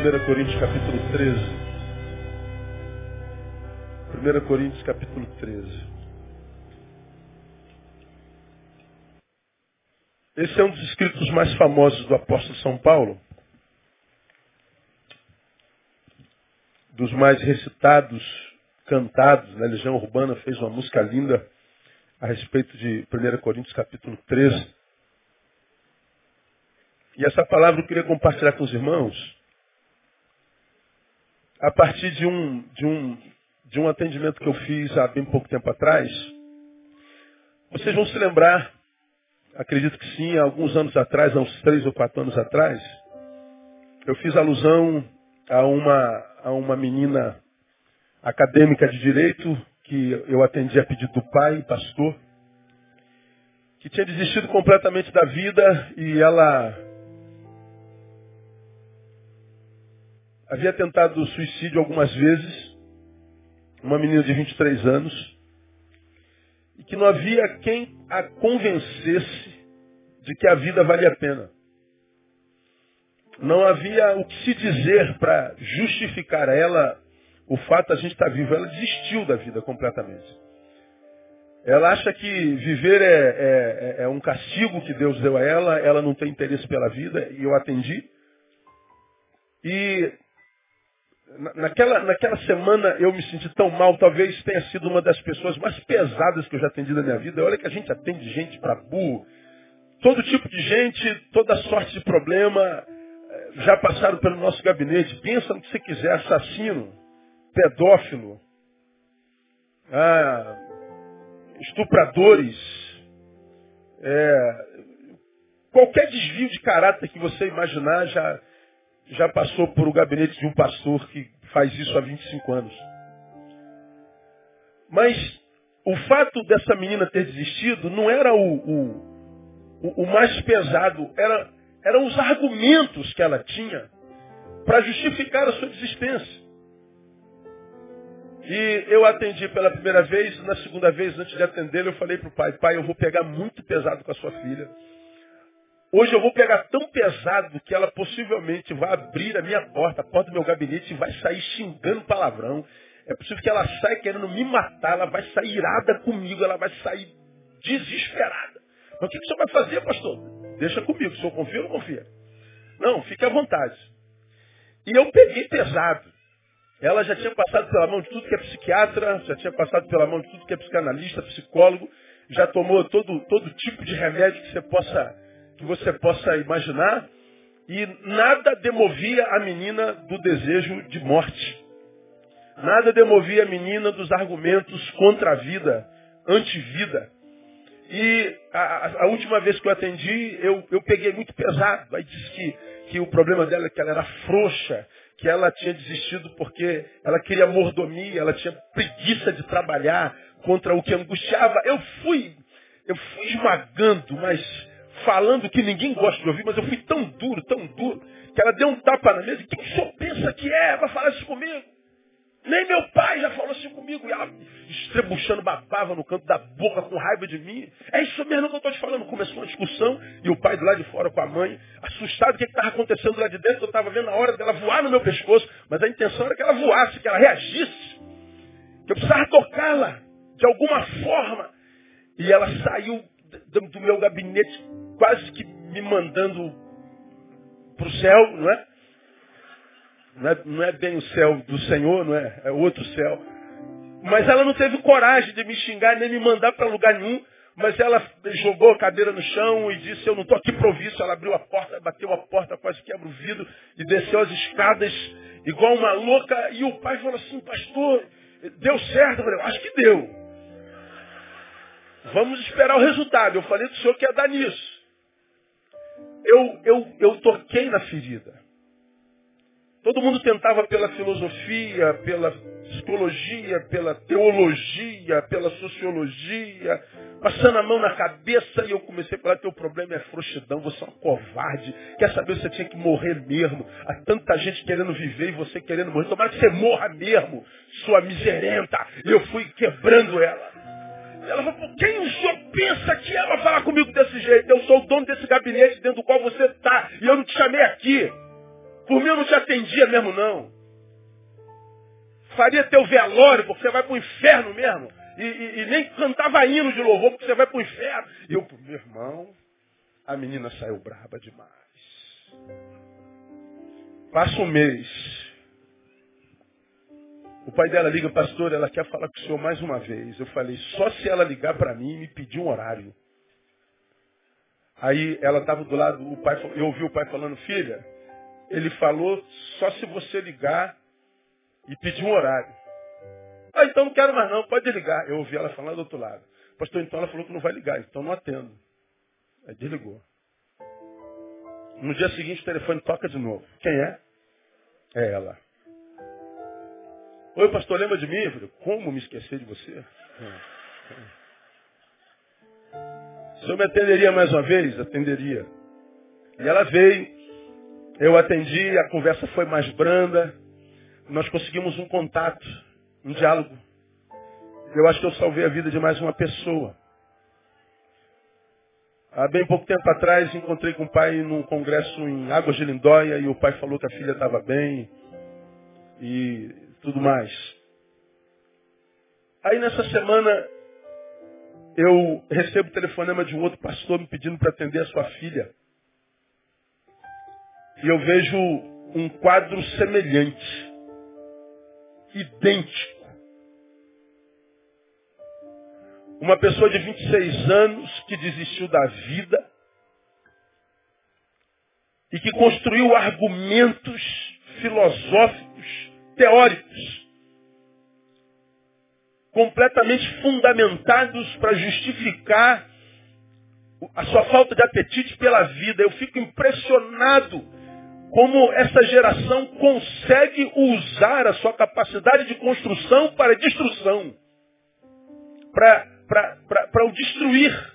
1 Coríntios capítulo 13. 1 Coríntios capítulo 13. Esse é um dos escritos mais famosos do apóstolo São Paulo. Dos mais recitados, cantados. A Legião Urbana fez uma música linda a respeito de 1 Coríntios capítulo 13. E essa palavra eu queria compartilhar com os irmãos a partir de um, de um, de um atendimento que eu fiz há bem pouco tempo atrás. Vocês vão se lembrar, acredito que sim, há alguns anos atrás, há uns três ou quatro anos atrás, eu fiz alusão a uma, a uma menina acadêmica de direito que eu atendi a pedido do pai, pastor, que tinha desistido completamente da vida e ela havia tentado suicídio algumas vezes, uma menina de 23 anos, e que não havia quem a convencesse de que a vida valia a pena. Não havia o que se dizer para justificar a ela o fato de a gente estar tá vivo, ela desistiu da vida completamente. Ela acha que viver é, é, é, é, um castigo que Deus deu a ela, ela não tem interesse pela vida, e eu atendi. E naquela, naquela semana eu me senti tão mal, talvez tenha sido uma das pessoas mais pesadas que eu já atendi na minha vida. Olha que a gente atende gente para burro, todo tipo de gente, toda sorte de problema, eh, já passaram pelo nosso gabinete. Pensa no que você quiser, assassino, pedófilo, ah, estupradores, é, qualquer desvio de caráter que você imaginar já, já passou por o gabinete de um pastor que faz isso há 25 anos. Mas o fato dessa menina ter desistido não era o, o, o mais pesado, era, eram os argumentos que ela tinha para justificar a sua desistência. E eu atendi pela primeira vez, na segunda vez, antes de atender, eu falei para o pai, pai, eu vou pegar muito pesado com a sua filha. Hoje eu vou pegar tão pesado que ela possivelmente vai abrir a minha porta, a porta do meu gabinete e vai sair xingando palavrão. É possível que ela saia querendo me matar, ela vai sair irada comigo, ela vai sair desesperada. Mas o que, que o senhor vai fazer, pastor? Deixa comigo, o senhor confia ou não confia? Não, fique à vontade. E eu peguei pesado. Ela já tinha passado pela mão de tudo que é psiquiatra, já tinha passado pela mão de tudo que é psicanalista, psicólogo, já tomou todo, todo tipo de remédio que você possa, que você possa imaginar, e nada demovia a menina do desejo de morte. Nada demovia a menina dos argumentos contra a vida, anti-vida. E a, a, última vez que eu atendi, eu, eu peguei muito pesado. Aí disse que, que o problema dela é que ela era frouxa, que ela tinha desistido porque ela queria mordomia, ela tinha preguiça de trabalhar contra o que angustiava. Eu fui, eu fui esmagando, mas falando que ninguém gosta de ouvir, mas eu fui tão duro, tão duro, que ela deu um tapa na mesa. Quem senhor pensa que é? Vai falar isso comigo? Nem meu pai já falou assim comigo. E ela, estrebuchando, babava no canto da boca com raiva de mim. É isso mesmo que eu estou te falando. Começou uma discussão e o pai do lado de fora com a mãe, assustado, o que estava acontecendo lá de dentro. Eu estava vendo a hora dela voar no meu pescoço, mas a intenção era que ela voasse, que ela reagisse. Que eu precisava tocá-la de alguma forma. E ela saiu do meu gabinete quase que me mandando para o céu, não é? Não é, não é bem o céu do Senhor, não é? É outro céu. Mas ela não teve coragem de me xingar nem me mandar para lugar nenhum. Mas ela jogou a cadeira no chão e disse, eu não estou aqui provisto. Ela abriu a porta, bateu a porta, quase quebra o vidro e desceu as escadas igual uma louca. E o pai falou assim, pastor, deu certo? Eu falei, acho que deu. Vamos esperar o resultado. Eu falei do senhor que ia dar nisso. Eu, eu, eu toquei na ferida. Todo mundo tentava pela filosofia, pela psicologia, pela teologia, pela sociologia, passando a mão na cabeça e eu comecei a falar o problema é frouxidão, você é um covarde, quer saber se você tinha que morrer mesmo. Há tanta gente querendo viver e você querendo morrer. Tomara que você morra mesmo, sua miserenta. E eu fui quebrando ela. Ela falou, quem o senhor pensa que é para falar comigo desse jeito? Eu sou o dono desse gabinete dentro do qual você está. E eu não te chamei aqui. Por mim eu não te atendia mesmo, não. Faria teu velório, porque você vai para o inferno mesmo. E, e, e, nem cantava hino de louvor, porque você vai para o inferno. E eu, meu irmão, a menina saiu braba demais. Passa um mês. O pai dela liga, pastor, ela quer falar com o senhor mais uma vez. Eu falei, só se ela ligar para mim e me pedir um horário. Aí ela estava do lado, o pai, eu ouvi o pai falando, filha, ele falou só se você ligar e pedir um horário. Ah, então não quero mais não, pode ligar. Eu ouvi ela falando do outro lado. Pastor, então ela falou que não vai ligar, então não atendo. Aí desligou. No dia seguinte o telefone toca de novo. Quem é? É ela. Oi, pastor, lembra de mim? Eu falei, como me esquecer de você? Se eu me atenderia mais uma vez, atenderia. E ela veio, eu atendi, a conversa foi mais branda, nós conseguimos um contato, um diálogo. Eu acho que eu salvei a vida de mais uma pessoa. Há bem pouco tempo atrás encontrei com o pai num congresso em Águas de Lindóia e o pai falou que a filha estava bem e tudo mais. Aí nessa semana eu recebo o telefonema de um outro pastor me pedindo para atender a sua filha. E eu vejo um quadro semelhante, idêntico. Uma pessoa de 26 anos que desistiu da vida e que construiu argumentos filosóficos, teóricos, completamente fundamentados para justificar a sua falta de apetite pela vida. Eu fico impressionado como essa geração consegue usar a sua capacidade de construção para destruição, para o destruir.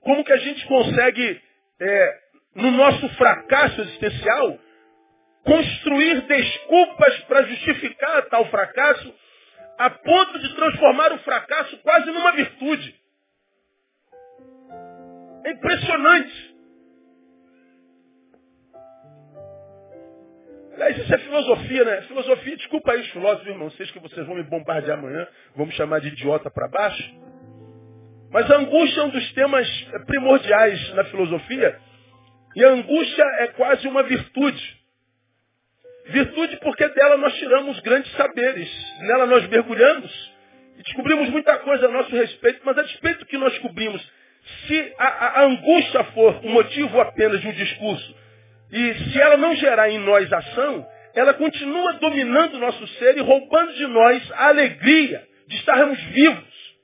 Como que a gente consegue, é, no nosso fracasso existencial, construir desculpas para justificar tal fracasso, a ponto de transformar o fracasso quase numa virtude. É impressionante. Aliás, isso é filosofia, né? Filosofia, desculpa aí os filósofos, irmãos, vocês que vocês vão me bombardear amanhã, vão me chamar de idiota para baixo. Mas a angústia é um dos temas primordiais na filosofia, e a angústia é quase uma virtude. Virtude porque dela nós tiramos grandes saberes, nela nós mergulhamos e descobrimos muita coisa a nosso respeito, mas a respeito do que nós descobrimos, se a, a, a angústia for o motivo apenas de um discurso, e se ela não gerar em nós ação, ela continua dominando o nosso ser e roubando de nós a alegria de estarmos vivos.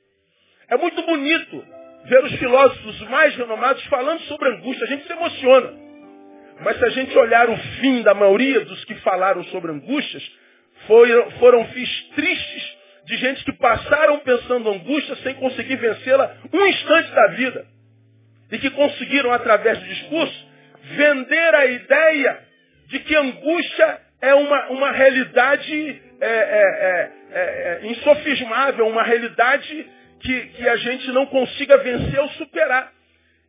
É muito bonito ver os filósofos mais renomados falando sobre angústia. A gente se emociona. Mas se a gente olhar o fim da maioria dos que falaram sobre angústias, foram, foram fins tristes de gente que passaram pensando angústia sem conseguir vencê-la um instante da vida. E que conseguiram, através do discurso, vender a ideia de que angústia é uma, uma realidade é, é, é, é, é insofismável, uma realidade que, que a gente não consiga vencer ou superar.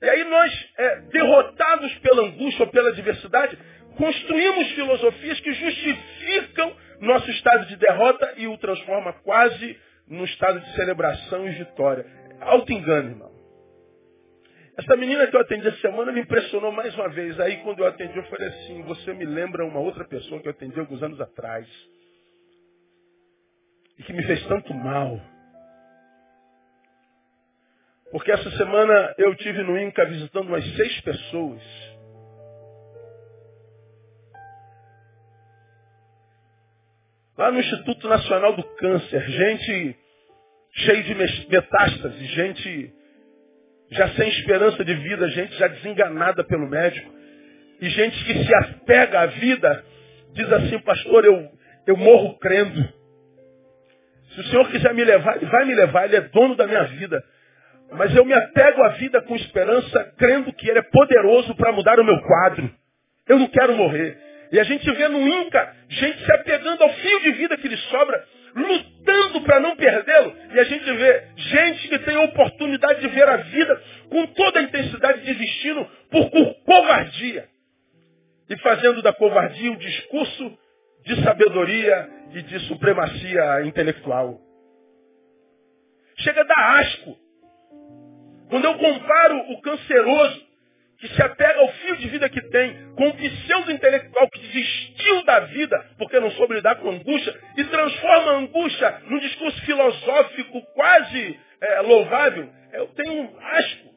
E aí nós, é, derrotados pela angústia ou pela adversidade, construímos filosofias que justificam nosso estado de derrota e o transforma quase num estado de celebração e vitória. Alto engano, irmão. Essa menina que eu atendi essa semana me impressionou mais uma vez. Aí quando eu atendi, eu falei assim, você me lembra uma outra pessoa que eu atendi alguns anos atrás. E que me fez tanto mal. Porque essa semana eu tive no INCA visitando umas seis pessoas. Lá no Instituto Nacional do Câncer, gente cheia de metástase, gente já sem esperança de vida, gente já desenganada pelo médico. E gente que se apega à vida, diz assim, pastor, eu, eu morro crendo. Se o Senhor quiser me levar, Ele vai me levar, Ele é dono da minha vida. Mas eu me apego à vida com esperança, crendo que Ele é poderoso para mudar o meu quadro. Eu não quero morrer. E a gente vê no Inca gente se apegando ao fio de vida que lhe sobra, lutando para não perdê-lo. E a gente vê gente que tem a oportunidade de ver a vida com toda a intensidade desistindo por covardia. E fazendo da covardia um discurso de sabedoria e de supremacia intelectual. Chega a dar asco. Quando eu comparo o canceroso que se apega ao fio de vida que tem, com o pseudo-intelectual que desistiu da vida porque não soube lidar com angústia e transforma a angústia num discurso filosófico quase é, louvável, eu tenho um asco.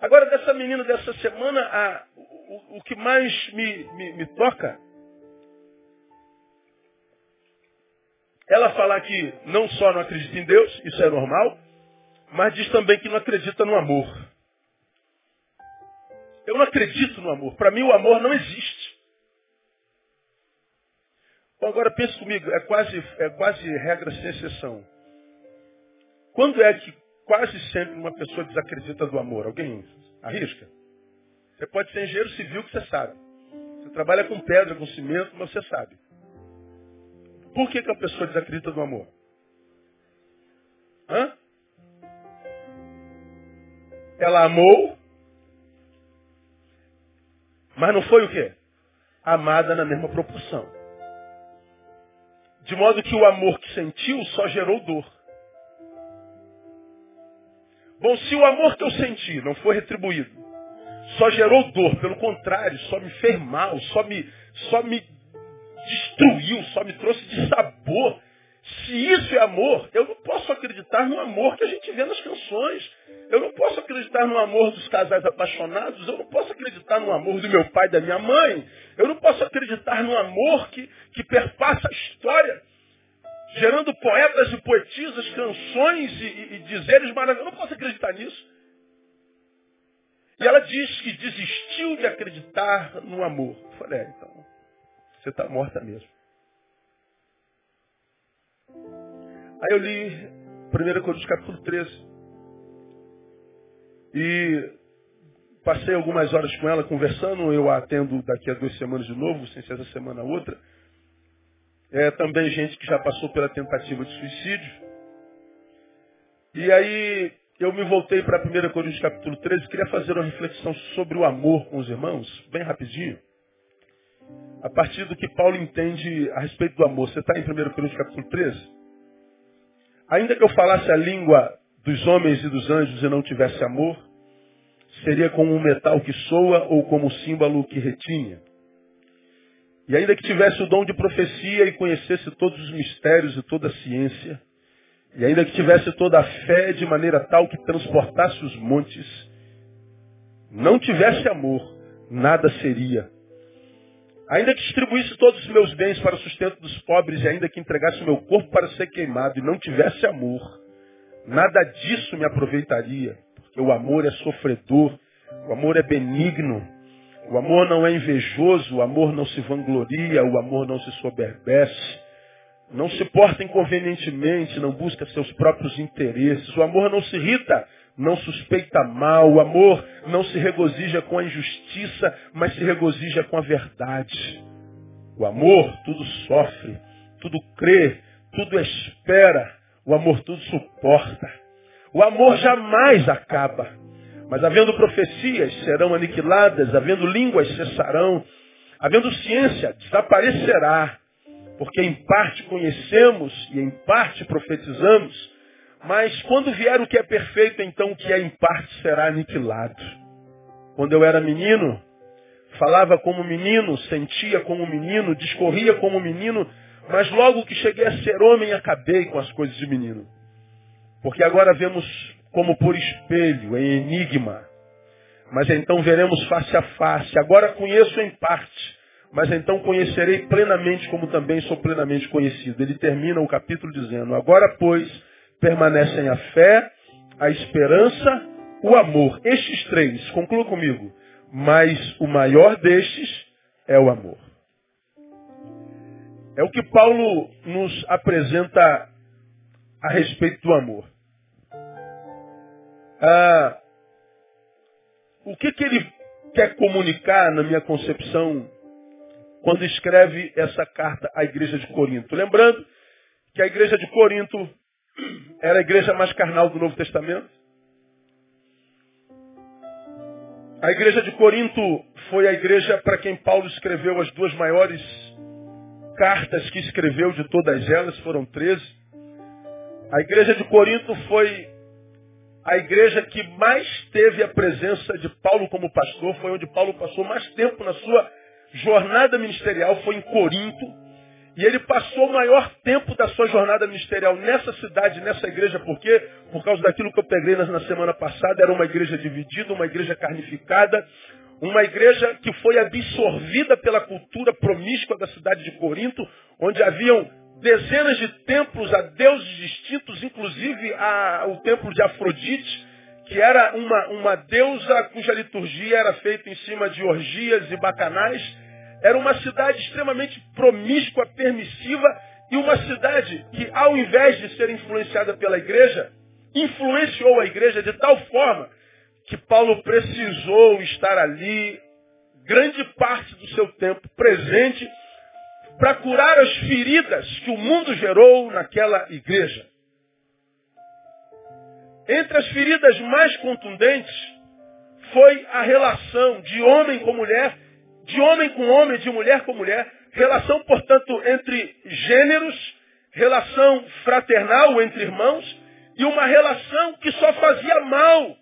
Agora, dessa menina dessa semana, a, o, o, que mais me, me, me toca ela falar que não só não acredita em Deus, isso é normal, mas diz também que não acredita no amor. Eu não acredito no amor. Para mim o amor não existe. Bom, agora pense comigo, é quase, é quase regra sem exceção. Quando é que quase sempre uma pessoa desacredita do amor? Alguém arrisca? Você pode ser engenheiro civil que você sabe. Você trabalha com pedra, com cimento, mas você sabe. Por que, que a pessoa desacredita do amor? Hã? Ela amou, mas não foi o quê? Amada na mesma proporção. De modo que o amor que sentiu só gerou dor. Bom, se o amor que eu senti não foi retribuído, só gerou dor, pelo contrário, só me fez mal, só me, só me destruiu, só me trouxe de sabor. Se isso é amor, eu não posso acreditar no amor que a gente vê nas canções. Eu não posso acreditar no amor dos casais apaixonados. Eu não posso acreditar no amor do meu pai e da minha mãe. Eu não posso acreditar no amor que, que perpassa a história, gerando poetas e poetisas, canções e, e, e dizeres maravilhosos. Eu não posso acreditar nisso. E ela diz que desistiu de acreditar no amor. Eu falei, é, então, você está morta mesmo. Aí eu li 1 Coríntios capítulo 13. E passei algumas horas com ela conversando, eu a atendo daqui a duas semanas de novo, sem ser essa semana outra. É também gente que já passou pela tentativa de suicídio. E aí eu me voltei para 1 Coríntios capítulo 13, queria fazer uma reflexão sobre o amor com os irmãos, bem rapidinho a partir do que Paulo entende a respeito do amor. Você está em 1 Coríntios capítulo 13? Ainda que eu falasse a língua dos homens e dos anjos e não tivesse amor, seria como um metal que soa ou como um símbolo que retinha. E ainda que tivesse o dom de profecia e conhecesse todos os mistérios e toda a ciência, e ainda que tivesse toda a fé de maneira tal que transportasse os montes, não tivesse amor, nada seria. Ainda que distribuísse todos os meus bens para o sustento dos pobres e ainda que entregasse o meu corpo para ser queimado e não tivesse amor, nada disso me aproveitaria, porque o amor é sofredor, o amor é benigno, o amor não é invejoso, o amor não se vangloria, o amor não se soberbece, não se porta inconvenientemente, não busca seus próprios interesses, o amor não se irrita, não suspeita mal, o amor não se regozija com a injustiça, mas se regozija com a verdade. O amor tudo sofre, tudo crê, tudo espera, o amor tudo suporta. O amor jamais acaba. Mas havendo profecias, serão aniquiladas, havendo línguas, cessarão, havendo ciência, desaparecerá. Porque em parte conhecemos e em parte profetizamos, mas quando vier o que é perfeito, então o que é em parte será aniquilado. Quando eu era menino, falava como menino, sentia como menino, discorria como menino, mas logo que cheguei a ser homem, acabei com as coisas de menino. Porque agora vemos como por espelho, em enigma. Mas então veremos face a face. Agora conheço em parte, mas então conhecerei plenamente como também sou plenamente conhecido. Ele termina o capítulo dizendo: Agora, pois, permanecem a fé, a esperança, o amor. Estes três, conclua comigo. Mas o maior destes é o amor. É o que Paulo nos apresenta a respeito do amor. Ah, o que, que ele quer comunicar, na minha concepção, quando escreve essa carta à igreja de Corinto. Lembrando que a igreja de Corinto era a igreja mais carnal do Novo Testamento. A igreja de Corinto foi a igreja para quem Paulo escreveu as duas maiores cartas que escreveu de todas elas, foram 13. A igreja de Corinto foi a igreja que mais teve a presença de Paulo como pastor, foi onde Paulo passou mais tempo na sua jornada ministerial, foi em Corinto. E ele passou o maior tempo da sua jornada ministerial nessa cidade, nessa igreja, por quê? Por causa daquilo que eu peguei na semana passada, era uma igreja dividida, uma igreja carnificada, uma igreja que foi absorvida pela cultura promíscua da cidade de Corinto, onde haviam dezenas de templos a deuses distintos, inclusive a, o templo de Afrodite, que era uma, uma deusa cuja liturgia era feita em cima de orgias e bacanais. Era uma cidade extremamente promíscua, permissiva, e uma cidade que, ao invés de ser influenciada pela igreja, influenciou a igreja de tal forma que Paulo precisou estar ali grande parte do seu tempo presente para curar as feridas que o mundo gerou naquela igreja. Entre as feridas mais contundentes foi a relação de homem com mulher, de homem com homem, de mulher com mulher, relação, portanto, entre gêneros, relação fraternal entre irmãos e uma relação que só fazia mal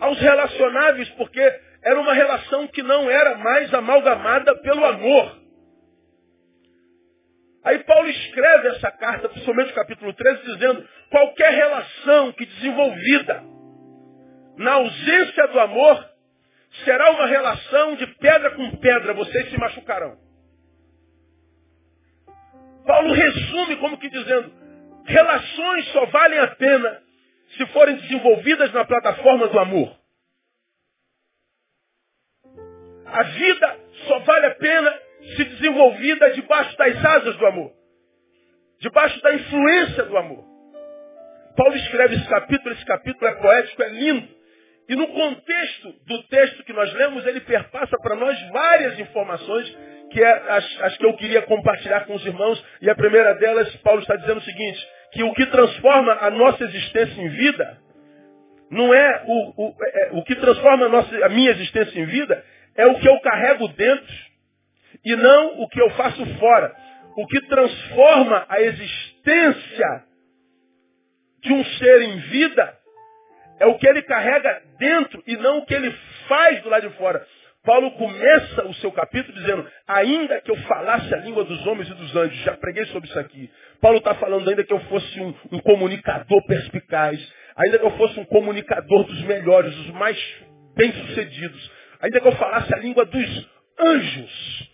aos relacionáveis, porque era uma relação que não era mais amalgamada pelo amor. Aí Paulo escreve essa carta, principalmente o capítulo 13, dizendo, qualquer relação que desenvolvida na ausência do amor será uma relação de pedra com pedra, vocês se machucarão. Paulo resume como que dizendo, relações só valem a pena se forem desenvolvidas na plataforma do amor. A vida só vale a pena se desenvolvida debaixo das asas do amor. Debaixo da influência do amor. Paulo escreve esse capítulo, esse capítulo é poético, é lindo. E no contexto do texto que nós lemos, ele perpassa para nós várias informações que é as, as, que eu queria compartilhar com os irmãos. E a primeira delas, Paulo está dizendo o seguinte, que o que transforma a nossa existência em vida, não é o, o, é, o que transforma a, nossa, a minha existência em vida, é o que eu carrego dentro e não o que eu faço fora. O que transforma a existência de um ser em vida é o que ele carrega dentro e não o que ele faz do lado de fora. Paulo começa o seu capítulo dizendo, ainda que eu falasse a língua dos homens e dos anjos, já preguei sobre isso aqui. Paulo está falando ainda que eu fosse um, um comunicador perspicaz, ainda que eu fosse um comunicador dos melhores, dos mais bem-sucedidos, ainda que eu falasse a língua dos anjos,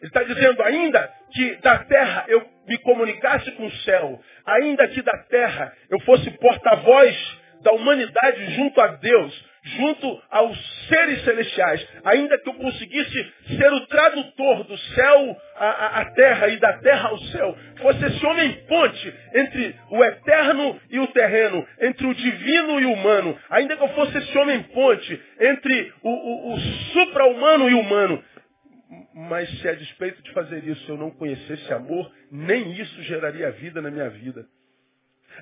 ele está dizendo, ainda que da terra eu me comunicasse com o céu, ainda que da terra eu fosse porta-voz da humanidade junto a Deus, junto aos seres celestiais, ainda que eu conseguisse ser o tradutor do céu à, à, terra e da terra ao céu, fosse esse homem ponte entre o eterno e o terreno, entre o divino e o humano, ainda que eu fosse esse homem ponte entre o, o, o supra-humano e o humano, mas se a despeito de fazer isso eu não conhecesse amor, nem isso geraria vida na minha vida.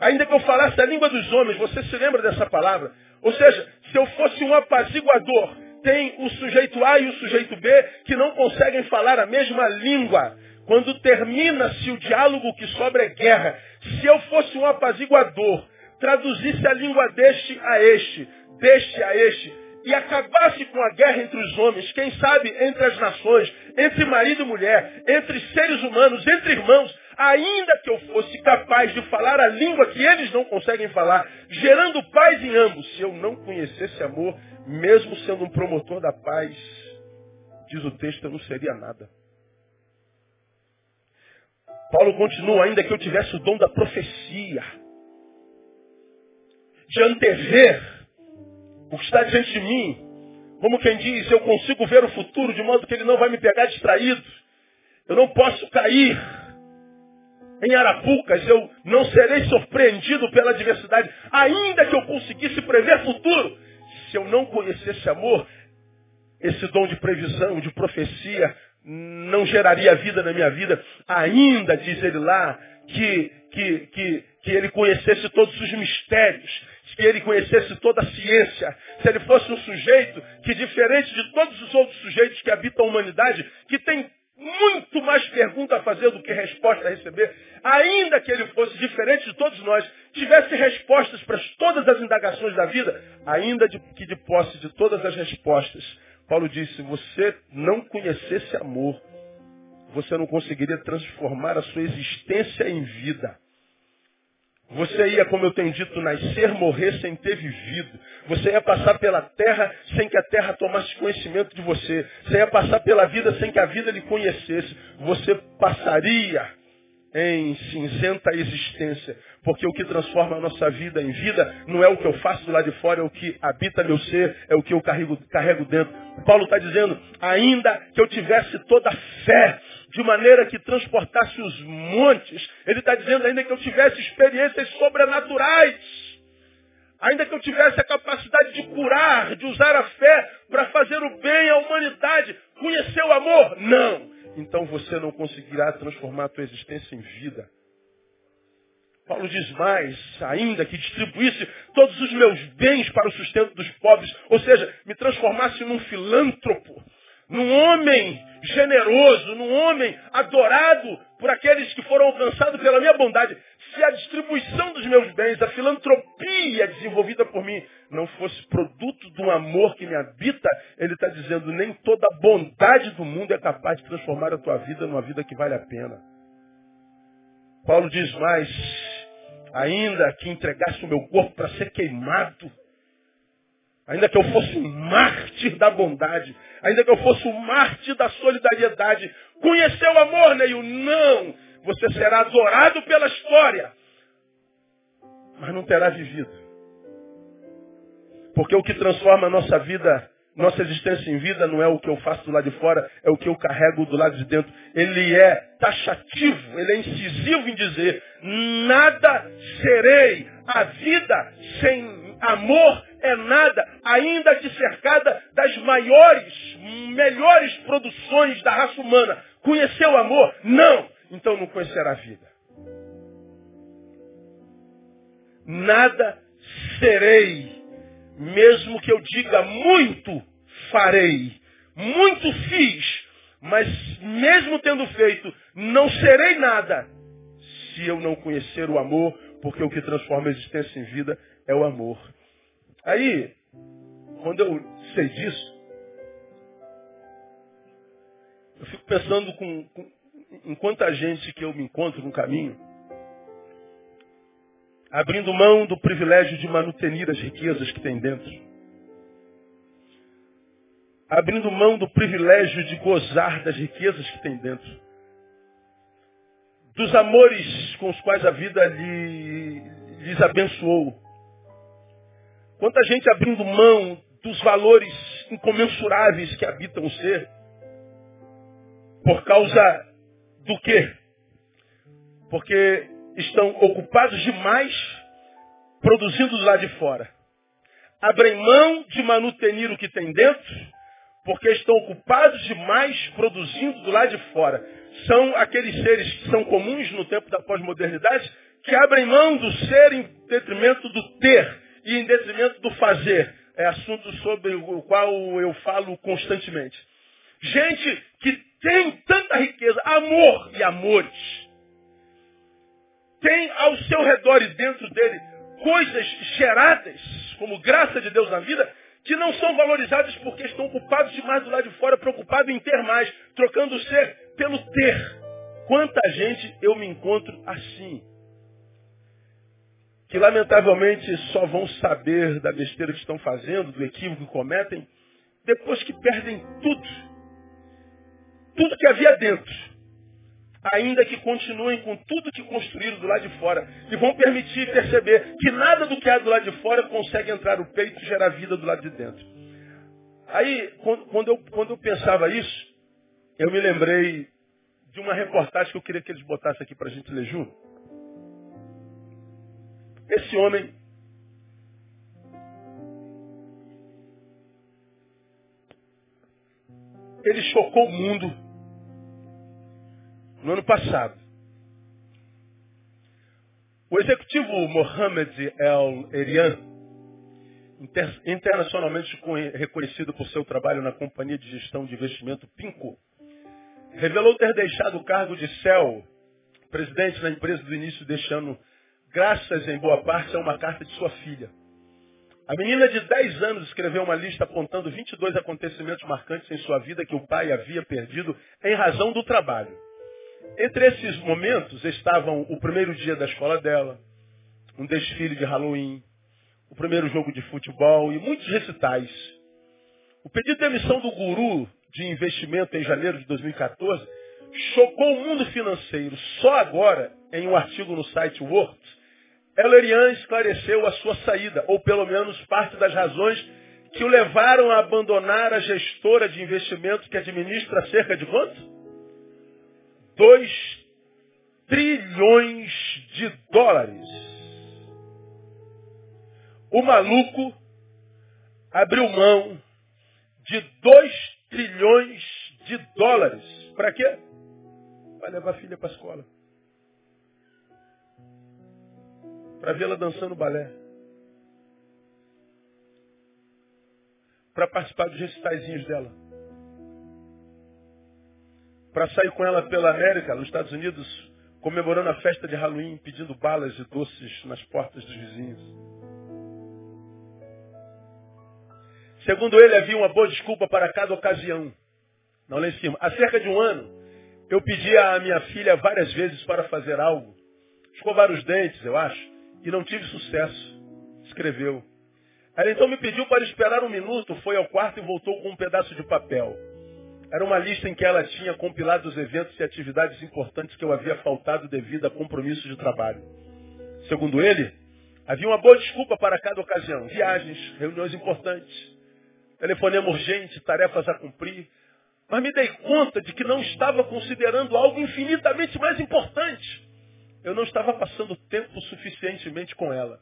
Ainda que eu falasse a língua dos homens, você se lembra dessa palavra? Ou seja, se eu fosse um apaziguador, tem o sujeito A e o sujeito B que não conseguem falar a mesma língua. Quando termina-se o diálogo que sobra é guerra. Se eu fosse um apaziguador, traduzisse a língua deste a este, deste a este, e acabasse com a guerra entre os homens, quem sabe entre as nações, entre marido e mulher, entre seres humanos, entre irmãos, ainda que eu fosse capaz de falar a língua que eles não conseguem falar, gerando paz em ambos, se eu não conhecesse amor, mesmo sendo um promotor da paz, diz o texto, eu não seria nada. Paulo continua, ainda que eu tivesse o dom da profecia, de antever o que está diante de mim, como quem diz, eu consigo ver o futuro de modo que ele não vai me pegar distraído. Eu não posso cair em arapucas, eu não serei surpreendido pela adversidade, ainda que eu conseguisse prever futuro. Se eu não conhecesse amor, esse dom de previsão, de profecia, não geraria vida na minha vida, ainda, diz ele lá, que, que, que, que ele conhecesse todos os mistérios, que ele conhecesse toda a ciência, se ele fosse um sujeito que, diferente de todos os outros sujeitos que habitam a humanidade, que tem muito mais pergunta a fazer do que resposta a receber, ainda que ele fosse diferente de todos nós, tivesse respostas para todas as indagações da vida, ainda que de posse de todas as respostas, Paulo disse, se você não conhecesse amor, você não conseguiria transformar a sua existência em vida. Você ia, como eu tenho dito, nascer, morrer sem ter vivido. Você ia passar pela terra sem que a terra tomasse conhecimento de você. Você ia passar pela vida sem que a vida lhe conhecesse. Você passaria em cinzenta existência. Porque o que transforma a nossa vida em vida não é o que eu faço lado de fora, é o que habita meu ser, é o que eu carrego, carrego dentro. Paulo está dizendo, ainda que eu tivesse toda a fé, de maneira que transportasse os montes, ele está dizendo ainda que eu tivesse experiências sobrenaturais, ainda que eu tivesse a capacidade de curar, de usar a fé para fazer o bem à humanidade, conhecer o amor? Não então você não conseguirá transformar a tua existência em vida. Paulo diz mais, ainda que distribuísse todos os meus bens para o sustento dos pobres, ou seja, me transformasse num filântropo, num homem generoso, num homem adorado por aqueles que foram alcançados pela minha bondade. Se a distribuição dos meus bens, a filantropia desenvolvida por mim, não fosse produto de um amor que me habita, ele está dizendo, nem toda bondade do mundo é capaz de transformar a tua vida numa vida que vale a pena. Paulo diz mais, ainda que entregasse o meu corpo para ser queimado, Ainda que eu fosse um mártir da bondade, ainda que eu fosse um mártir da solidariedade, conhecer o amor, Neil? Não! Você será adorado pela história, mas não terá vivido. Porque o que transforma a nossa vida, nossa existência em vida, não é o que eu faço do lado de fora, é o que eu carrego do lado de dentro. Ele é taxativo, ele é incisivo em dizer, nada serei. A vida sem amor é nada, ainda que cercada das maiores, melhores produções da raça humana. Conheceu o amor? Não. Então não conhecerá a vida. Nada serei, mesmo que eu diga muito farei, muito fiz, mas mesmo tendo feito, não serei nada se eu não conhecer o amor, porque o que transforma a existência em vida é o amor. Aí, quando eu sei disso, eu fico pensando com, com, em quanta gente que eu me encontro no caminho, abrindo mão do privilégio de manutenir as riquezas que tem dentro. Abrindo mão do privilégio de gozar das riquezas que tem dentro. Dos amores com os quais a vida lhe, lhes abençoou. Quanta gente abrindo mão dos valores incomensuráveis que habitam o ser. Por causa do quê? Porque estão ocupados demais produzindo lá de fora. Abrem mão de manutenir o que tem dentro, porque estão ocupados demais produzindo do lado de fora. São aqueles seres que são comuns no tempo da pós-modernidade, que abrem mão do ser em detrimento do ter e em detrimento do fazer. É assunto sobre o qual eu falo constantemente. Gente que tem tanta riqueza, amor e amores. Tem ao seu redor e dentro dele coisas geradas como graça de Deus na vida que não são valorizadas porque estão ocupados demais do lado de fora, preocupados em ter mais, trocando o ser pelo ter. Quanta gente eu me encontro assim que lamentavelmente só vão saber da besteira que estão fazendo, do equívoco que cometem, depois que perdem tudo. Tudo que havia dentro. Ainda que continuem com tudo que construíram do lado de fora. E vão permitir perceber que nada do que há do lado de fora consegue entrar no peito e gerar vida do lado de dentro. Aí, quando eu, quando eu pensava isso, eu me lembrei de uma reportagem que eu queria que eles botassem aqui para a gente ler junto. Esse homem ele chocou o mundo no ano passado. O executivo Mohamed El Erian, internacionalmente reconhecido por seu trabalho na companhia de gestão de investimento Pinco, revelou ter deixado o cargo de CEL, presidente da empresa do início deste ano, graças em boa parte a uma carta de sua filha. A menina de 10 anos escreveu uma lista apontando 22 acontecimentos marcantes em sua vida que o pai havia perdido em razão do trabalho. Entre esses momentos estavam o primeiro dia da escola dela, um desfile de Halloween, o primeiro jogo de futebol e muitos recitais. O pedido de emissão do guru de investimento em janeiro de 2014 chocou o mundo financeiro. Só agora, em um artigo no site Word, Elerian esclareceu a sua saída, ou pelo menos parte das razões que o levaram a abandonar a gestora de investimentos que administra cerca de quanto? 2 trilhões de dólares. O maluco abriu mão de 2 trilhões de dólares. Para quê? Para levar a filha para a escola. Para vê-la dançando balé. Para participar dos recitaizinhos dela para sair com ela pela América, nos Estados Unidos, comemorando a festa de Halloween, pedindo balas e doces nas portas dos vizinhos. Segundo ele, havia uma boa desculpa para cada ocasião. Não lá em cima. Há cerca de um ano, eu pedi à minha filha várias vezes para fazer algo. Escovar os dentes, eu acho, e não tive sucesso. Escreveu. Ela então me pediu para esperar um minuto, foi ao quarto e voltou com um pedaço de papel. Era uma lista em que ela tinha compilado os eventos e atividades importantes que eu havia faltado devido a compromissos de trabalho. Segundo ele, havia uma boa desculpa para cada ocasião. Viagens, reuniões importantes, telefonema urgente, tarefas a cumprir. Mas me dei conta de que não estava considerando algo infinitamente mais importante. Eu não estava passando tempo suficientemente com ela.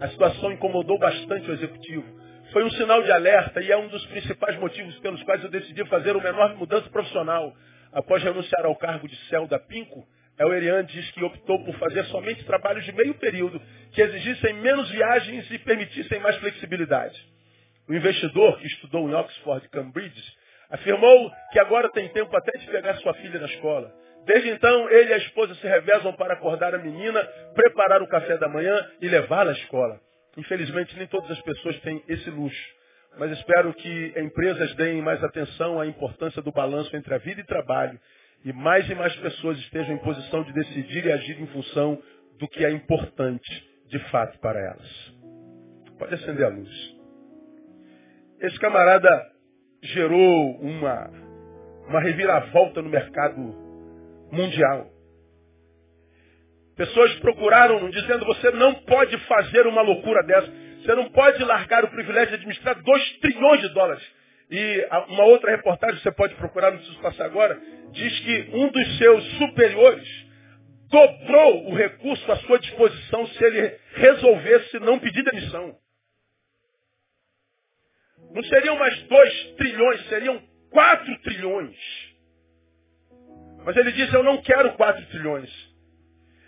A situação incomodou bastante o executivo foi um sinal de alerta e é um dos principais motivos pelos quais eu decidi fazer uma enorme mudança profissional. Após renunciar ao cargo de céu da Pinco, El diz que optou por fazer somente trabalhos de meio período, que exigissem menos viagens e permitissem mais flexibilidade. O investidor, que estudou em Oxford e Cambridge, afirmou que agora tem tempo até de pegar sua filha na escola. Desde então, ele e a esposa se revezam para acordar a menina, preparar o café da manhã e levá-la à escola. Infelizmente, nem todas as pessoas têm esse luxo. Mas espero que empresas deem mais atenção à importância do balanço entre a vida e trabalho. E mais e mais pessoas estejam em posição de decidir e agir em função do que é importante, de fato, para elas. Pode acender a luz. Esse camarada gerou uma, uma reviravolta no mercado mundial. Pessoas procuraram dizendo, você não pode fazer uma loucura dessa. Você não pode largar o privilégio de administrar 2 trilhões de dólares. E uma outra reportagem, você pode procurar, não preciso passar agora, diz que um dos seus superiores dobrou o recurso à sua disposição se ele resolvesse não pedir demissão. Não seriam mais 2 trilhões, seriam 4 trilhões. Mas ele disse, eu não quero 4 trilhões.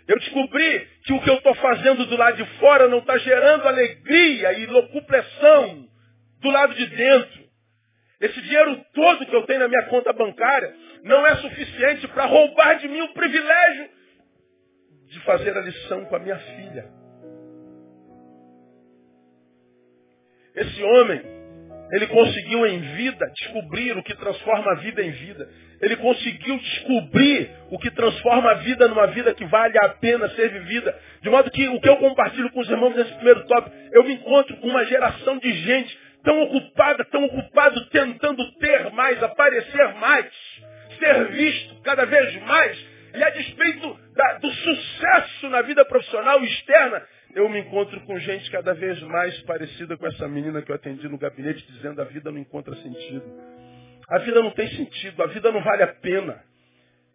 Eu descobri que o que eu estou fazendo do lado de fora não está gerando alegria e locupressão do lado de dentro. Esse dinheiro todo que eu tenho na minha conta bancária não é suficiente para roubar de mim o privilégio de fazer a lição com a minha filha. Esse homem, ele conseguiu em vida descobrir o que transforma a vida em vida. Ele conseguiu descobrir o que transforma a vida numa vida que vale a pena ser vivida. De modo que o que eu compartilho com os irmãos nesse primeiro tópico, eu me encontro com uma geração de gente tão ocupada, tão ocupado, tentando ter mais, aparecer mais, ser visto cada vez mais. E a despeito da, do sucesso na vida profissional externa, eu me encontro com gente cada vez mais parecida com essa menina que eu atendi no gabinete, dizendo a vida não encontra sentido. A vida não tem sentido, a vida não vale a pena.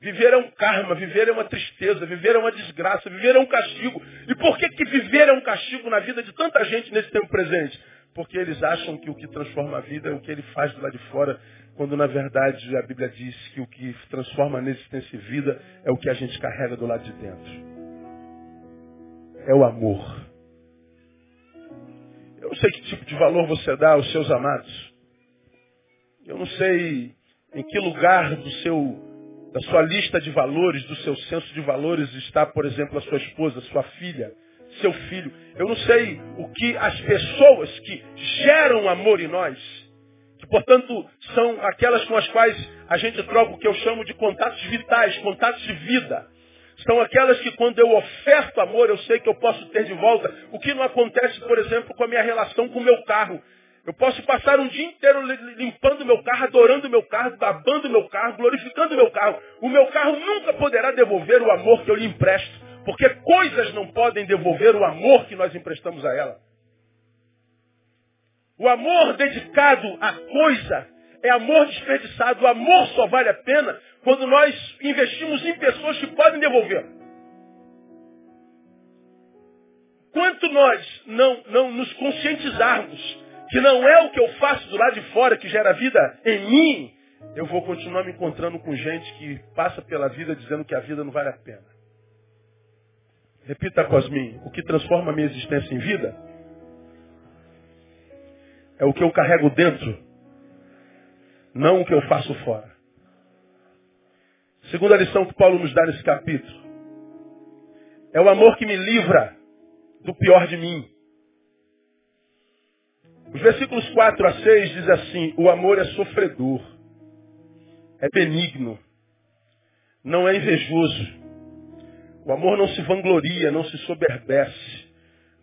Viver é um karma, viver é uma tristeza, viver é uma desgraça, viver é um castigo. E por que, que viver é um castigo na vida de tanta gente nesse tempo presente? Porque eles acham que o que transforma a vida é o que ele faz do lado de fora, quando na verdade a Bíblia diz que o que transforma na existência e vida é o que a gente carrega do lado de dentro. É o amor. Eu não sei que tipo de valor você dá aos seus amados. Eu não sei em que lugar do seu, da sua lista de valores, do seu senso de valores está, por exemplo, a sua esposa, sua filha, seu filho. Eu não sei o que as pessoas que geram amor em nós, que portanto são aquelas com as quais a gente troca o que eu chamo de contatos vitais, contatos de vida. São aquelas que quando eu oferto amor, eu sei que eu posso ter de volta. O que não acontece, por exemplo, com a minha relação com o meu carro. Eu posso passar um dia inteiro limpando meu carro, adorando meu carro, babando meu carro, glorificando meu carro. O meu carro nunca poderá devolver o amor que eu lhe empresto, porque coisas não podem devolver o amor que nós emprestamos a ela. O amor dedicado à coisa é amor desperdiçado. O amor só vale a pena quando nós investimos em pessoas que podem devolver. Quanto nós não, não nos conscientizarmos que não é o que eu faço do lado de fora que gera vida em mim, eu vou continuar me encontrando com gente que passa pela vida dizendo que a vida não vale a pena. Repita, Cosmin, o que transforma a minha existência em vida é o que eu carrego dentro, não o que eu faço fora. Segunda lição que Paulo nos dá nesse capítulo. É o amor que me livra do pior de mim. Os versículos 4 a 6 diz assim, o amor é sofredor, é benigno, não é invejoso. O amor não se vangloria, não se soberbece,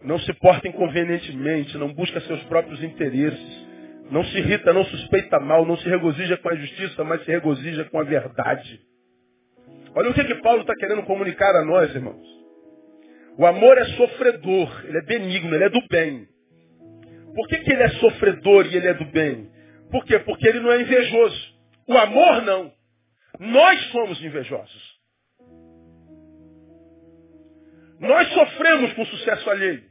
não se porta inconvenientemente, não busca seus próprios interesses, não se irrita, não suspeita mal, não se regozija com a justiça, mas se regozija com a verdade. Olha o que, que Paulo está querendo comunicar a nós, irmãos. O amor é sofredor, ele é benigno, ele é do bem. Por que, que ele é sofredor e ele é do bem? Por quê? Porque ele não é invejoso. O amor não. Nós somos invejosos. Nós sofremos com sucesso alheio.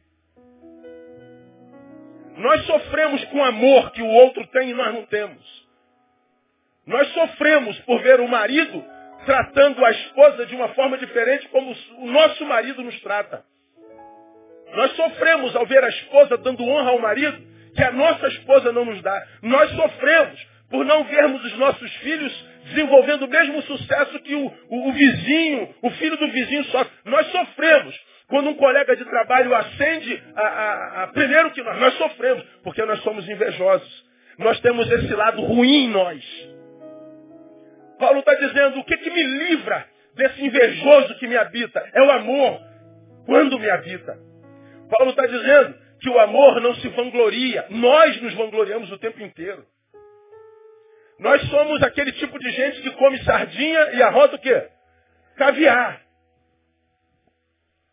Nós sofremos com amor que o outro tem e nós não temos. Nós sofremos por ver o marido tratando a esposa de uma forma diferente como o nosso marido nos trata. Nós sofremos ao ver a esposa dando honra ao marido que a nossa esposa não nos dá. Nós sofremos por não vermos os nossos filhos desenvolvendo o mesmo sucesso que o, o, o vizinho, o filho do vizinho sofre. Nós sofremos quando um colega de trabalho acende a, a, a, primeiro que nós. Nós sofremos porque nós somos invejosos. Nós temos esse lado ruim em nós. Paulo está dizendo, o que, que me livra desse invejoso que me habita? É o amor. Quando me habita? Paulo está dizendo que o amor não se vangloria. Nós nos vangloriamos o tempo inteiro. Nós somos aquele tipo de gente que come sardinha e arrota o quê? Caviar.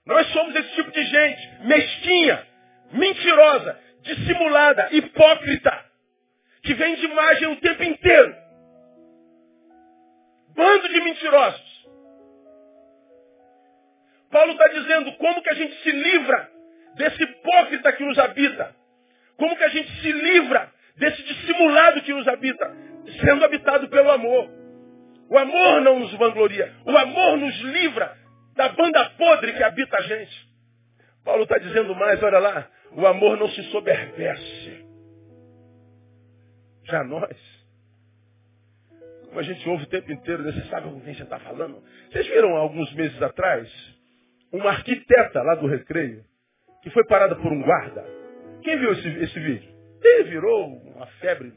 Nós somos esse tipo de gente mesquinha, mentirosa, dissimulada, hipócrita, que vem de imagem o tempo inteiro. Bando de mentirosos. Paulo está dizendo como que a gente se livra desse hipócrita que nos habita? Como que a gente se livra desse dissimulado que nos habita? Sendo habitado pelo amor. O amor não nos vangloria. O amor nos livra da banda podre que habita a gente. Paulo está dizendo mais, olha lá. O amor não se soberbece. Já nós. Como a gente ouve o tempo inteiro, né? você sabe com quem você está falando? Vocês viram alguns meses atrás uma arquiteta lá do recreio que foi parada por um guarda. Quem viu esse, esse vídeo? Ele virou uma febre.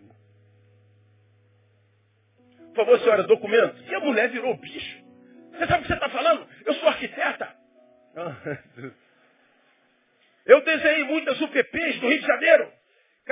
Por favor, senhora, documento. E a mulher virou bicho. Você sabe o que você está falando? Eu sou arquiteta. Eu desenhei muitas UPPs no Rio de Janeiro.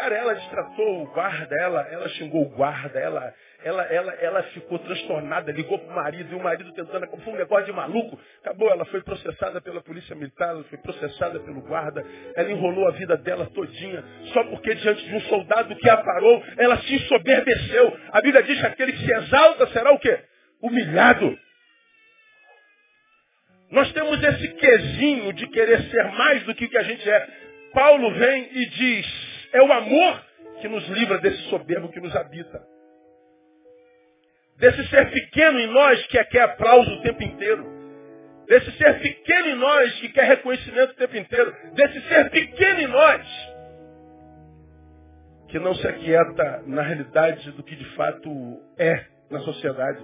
Cara, ela destratou o guarda, ela, ela xingou o guarda, ela, ela, ela, ela ficou transtornada, ligou para o marido, e o marido tentando, foi um negócio de maluco. Acabou, ela foi processada pela polícia militar, ela foi processada pelo guarda, ela enrolou a vida dela todinha, só porque diante de um soldado que a parou, ela se ensoberbeceu. A Bíblia diz que aquele que se exalta será o quê? Humilhado. Nós temos esse quesinho de querer ser mais do que o que a gente é. Paulo vem e diz, é o amor que nos livra desse soberbo que nos habita. Desse ser pequeno em nós que quer aplauso o tempo inteiro. Desse ser pequeno em nós que quer reconhecimento o tempo inteiro. Desse ser pequeno em nós que não se aquieta na realidade do que de fato é na sociedade.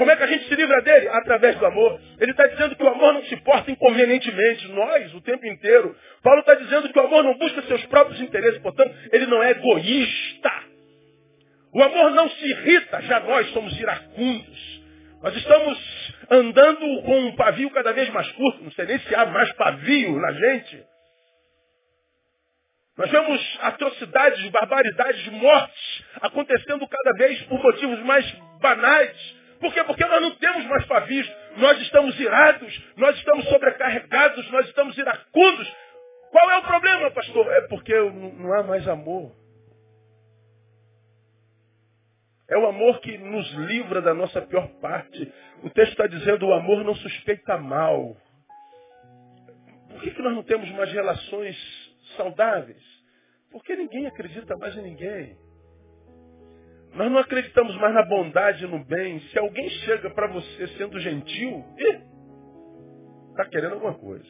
Como é que a gente se livra dele? Através do amor. Ele está dizendo que o amor não se porta inconvenientemente. Nós, o tempo inteiro. Paulo está dizendo que o amor não busca seus próprios interesses. Portanto, ele não é egoísta. O amor não se irrita. Já nós somos iracundos. Nós estamos andando com um pavio cada vez mais curto. Não sei nem se há mais pavio na gente. Nós vemos atrocidades, barbaridades, mortes acontecendo cada vez por motivos mais banais. Por quê? Porque nós não temos mais pavios. Nós estamos irados, nós estamos sobrecarregados, nós estamos iracundos. Qual é o problema, pastor? É porque não há mais amor. É o amor que nos livra da nossa pior parte. O texto está dizendo o amor não suspeita mal. Por que, que nós não temos mais relações saudáveis? Porque ninguém acredita mais em ninguém. Nós não acreditamos mais na bondade e no bem. Se alguém chega para você sendo gentil, está querendo alguma coisa.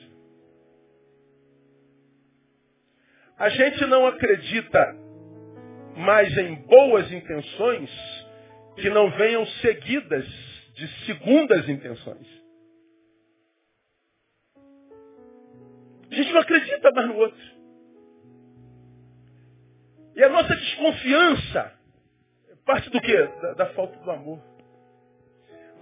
A gente não acredita mais em boas intenções que não venham seguidas de segundas intenções. A gente não acredita mais no outro. E a nossa desconfiança Parte do quê? Da, da falta do amor.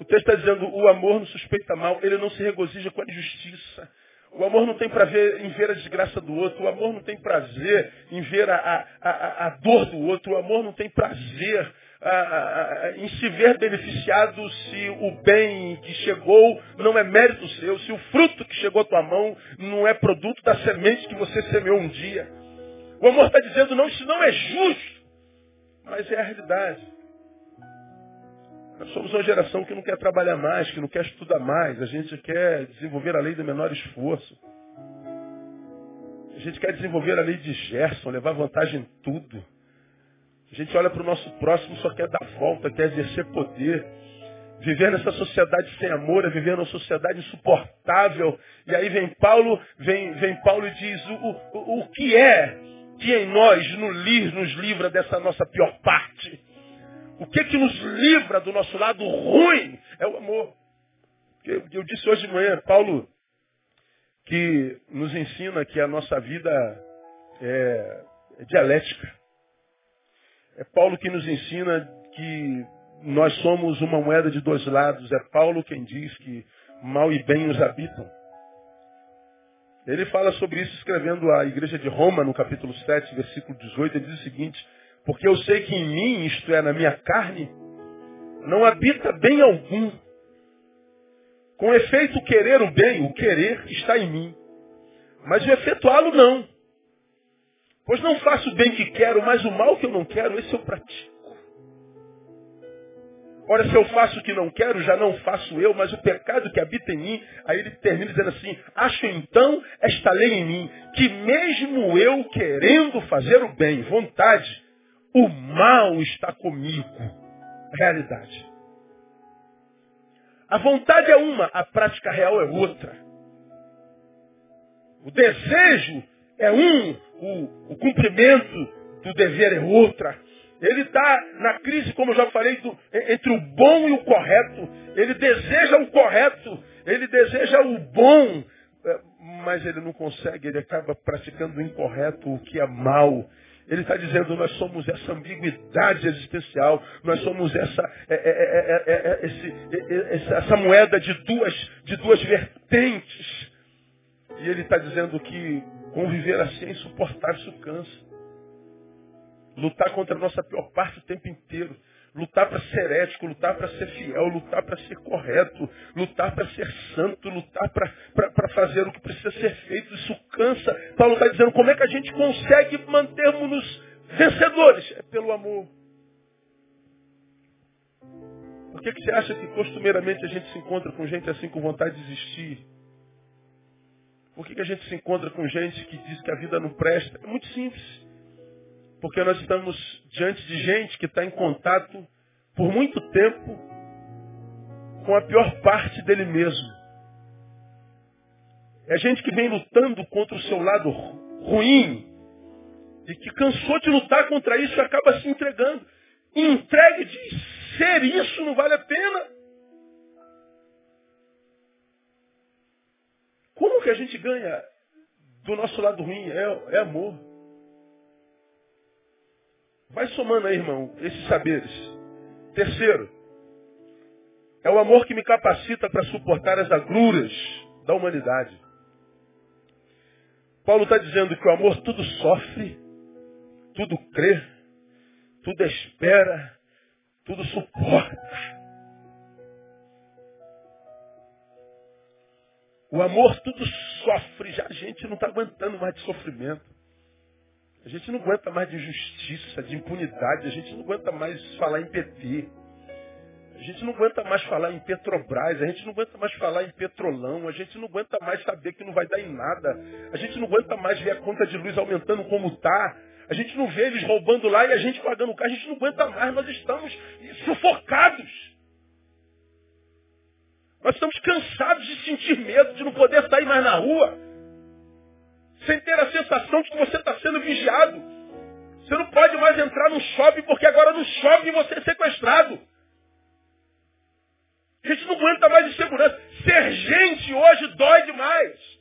O texto está dizendo, o amor não suspeita mal, ele não se regozija com a injustiça. O amor não tem prazer em ver a desgraça do outro. O amor não tem prazer em ver a, a, a, a dor do outro. O amor não tem prazer em se ver beneficiado se o bem que chegou não é mérito seu, se o fruto que chegou à tua mão não é produto da semente que você semeou um dia. O amor está dizendo, não, isso não é justo. Mas é a realidade. Nós somos uma geração que não quer trabalhar mais, que não quer estudar mais. A gente quer desenvolver a lei do menor esforço. A gente quer desenvolver a lei de Gerson, levar vantagem em tudo. A gente olha para o nosso próximo só quer dar volta, quer exercer poder. Viver nessa sociedade sem amor é viver numa sociedade insuportável. E aí vem Paulo, vem, vem Paulo e diz o, o, o que é que em nós nos livra dessa nossa pior parte? O que que nos livra do nosso lado ruim? É o amor. Eu, disse hoje de manhã, Paulo, que nos ensina que a nossa vida é, é dialética. É Paulo que nos ensina que nós somos uma moeda de dois lados. É Paulo quem diz que mal e bem nos habitam. Ele fala sobre isso escrevendo à igreja de Roma, no capítulo 7, versículo 18. Ele diz o seguinte: Porque eu sei que em mim, isto é, na minha carne, não habita bem algum. Com efeito, querer o bem, o querer, está em mim. Mas o efetuá-lo não. Pois não faço o bem que quero, mas o mal que eu não quero, esse eu pratico. Ora, se eu faço o que não quero, já não faço eu, mas o pecado que habita em mim, aí ele termina dizendo assim, acho então esta lei em mim, que mesmo eu querendo fazer o bem, vontade, o mal está comigo. Realidade. A vontade é uma, a prática real é outra. O desejo é um, o, o cumprimento do dever é outra. Ele está na crise, como eu já falei, do, entre o bom e o correto. Ele deseja o correto, ele deseja o bom, é, mas ele não consegue, ele acaba praticando o incorreto, o que é mal. Ele está dizendo, nós somos essa ambiguidade existencial, nós somos essa, essa moeda de duas, de duas vertentes. E ele está dizendo que conviver assim é insuportável, isso cansa. Lutar contra a nossa pior parte o tempo inteiro. Lutar para ser ético, lutar para ser fiel, lutar para ser correto, lutar para ser santo, lutar para fazer o que precisa ser feito. Isso cansa. Paulo está dizendo como é que a gente consegue mantermos-nos vencedores? É pelo amor. Por que, que você acha que costumeiramente a gente se encontra com gente assim com vontade de desistir? Por que, que a gente se encontra com gente que diz que a vida não presta? É muito simples. Porque nós estamos diante de gente que está em contato por muito tempo com a pior parte dele mesmo. É gente que vem lutando contra o seu lado ruim e que cansou de lutar contra isso e acaba se entregando. Entregue de ser isso não vale a pena. Como que a gente ganha do nosso lado ruim? É, é amor. Vai somando aí, irmão, esses saberes. Terceiro, é o amor que me capacita para suportar as agruras da humanidade. Paulo está dizendo que o amor tudo sofre, tudo crê, tudo espera, tudo suporta. O amor tudo sofre, já a gente não está aguentando mais de sofrimento. A gente não aguenta mais de injustiça, de impunidade, a gente não aguenta mais falar em PT. A gente não aguenta mais falar em Petrobras, a gente não aguenta mais falar em Petrolão, a gente não aguenta mais saber que não vai dar em nada, a gente não aguenta mais ver a conta de luz aumentando como está, a gente não vê eles roubando lá e a gente pagando o carro, a gente não aguenta mais, nós estamos sufocados. Nós estamos cansados de sentir medo, de não poder sair mais na rua, sem ter a sensação de que você está sendo vigiado. Você não pode mais entrar no shopping porque agora no shopping você é sequestrado. A gente não aguenta mais insegurança. Ser gente hoje dói demais.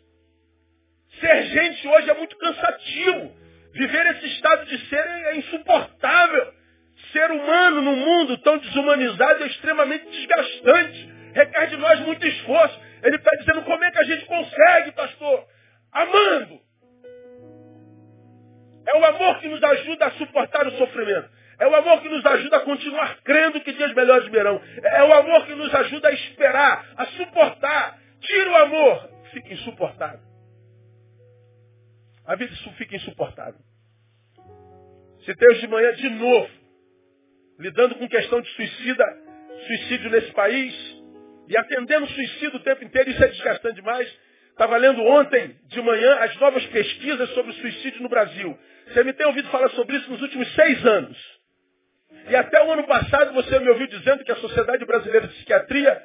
Ser gente hoje é muito cansativo. Viver esse estado de ser é insuportável. Ser humano no mundo tão desumanizado é extremamente desgastante. Requer de nós muito esforço. Ele está dizendo como é que a gente consegue, pastor? Amando. É o amor que nos ajuda a suportar o sofrimento. É o amor que nos ajuda a continuar crendo que dias melhores virão. É o amor que nos ajuda a esperar, a suportar. Tira o amor, fica insuportável. A vida fica insuportável. Se tem de manhã de novo, lidando com questão de suicida, suicídio nesse país, e atendendo suicídio o tempo inteiro, isso é desgastante demais. Estava lendo ontem de manhã as novas pesquisas sobre o suicídio no Brasil. Você me tem ouvido falar sobre isso nos últimos seis anos. E até o ano passado você me ouviu dizendo que a Sociedade Brasileira de Psiquiatria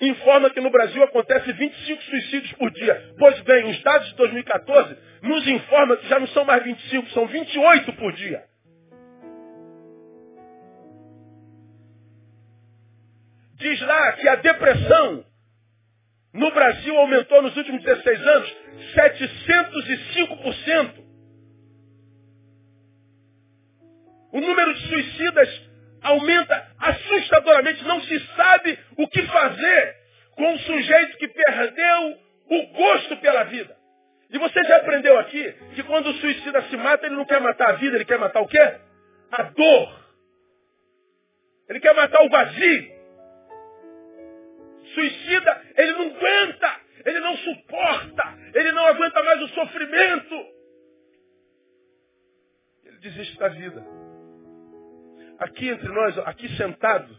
informa que no Brasil acontece 25 suicídios por dia. Pois bem, os dados de 2014 nos informam que já não são mais 25, são 28 por dia. Diz lá que a depressão no Brasil aumentou nos últimos 16 anos 705%. O número de suicidas aumenta assustadoramente. Não se sabe o que fazer com um sujeito que perdeu o gosto pela vida. E você já aprendeu aqui que quando o suicida se mata, ele não quer matar a vida, ele quer matar o quê? A dor. Ele quer matar o vazio. Suicida, ele não aguenta, ele não suporta, ele não aguenta mais o sofrimento. Ele desiste da vida. Aqui entre nós, aqui sentado,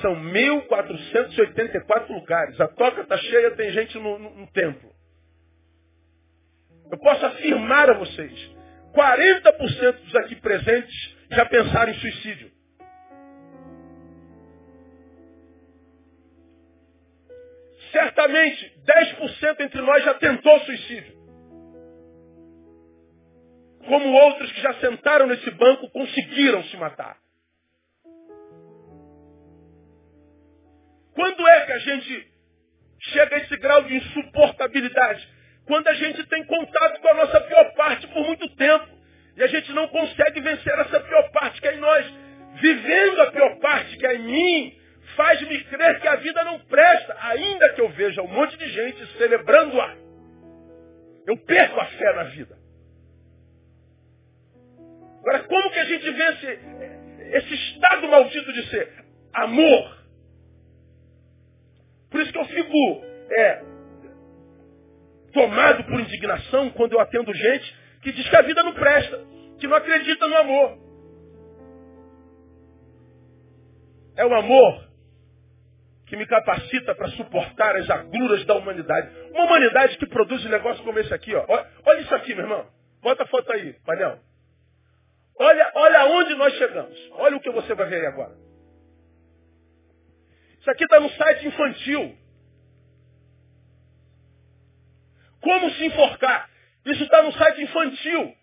são 1.484 lugares. A toca está cheia, tem gente no, no, no templo. Eu posso afirmar a vocês, 40% dos aqui presentes já pensaram em suicídio. Certamente, 10% entre nós já tentou suicídio. Como outros que já sentaram nesse banco conseguiram se matar. Quando é que a gente chega a esse grau de insuportabilidade? Quando a gente tem contato com a nossa pior parte por muito tempo. E a gente não consegue vencer essa pior parte que é em nós. Vivendo a pior parte que é em mim, faz-me crer que a vida não presta, ainda que eu veja um monte de gente celebrando-a. Eu perco a fé na vida. Agora, como que a gente vence esse estado maldito de ser? Amor. Por isso que eu fico é, tomado por indignação quando eu atendo gente que diz que a vida não presta, que não acredita no amor. É o amor que me capacita para suportar as agruras da humanidade. Uma humanidade que produz um negócio como esse aqui. Ó. Olha isso aqui, meu irmão. Bota a foto aí, painel. Olha, olha onde nós chegamos. Olha o que você vai ver aí agora. Isso aqui está no site infantil. Como se enforcar? Isso está no site infantil.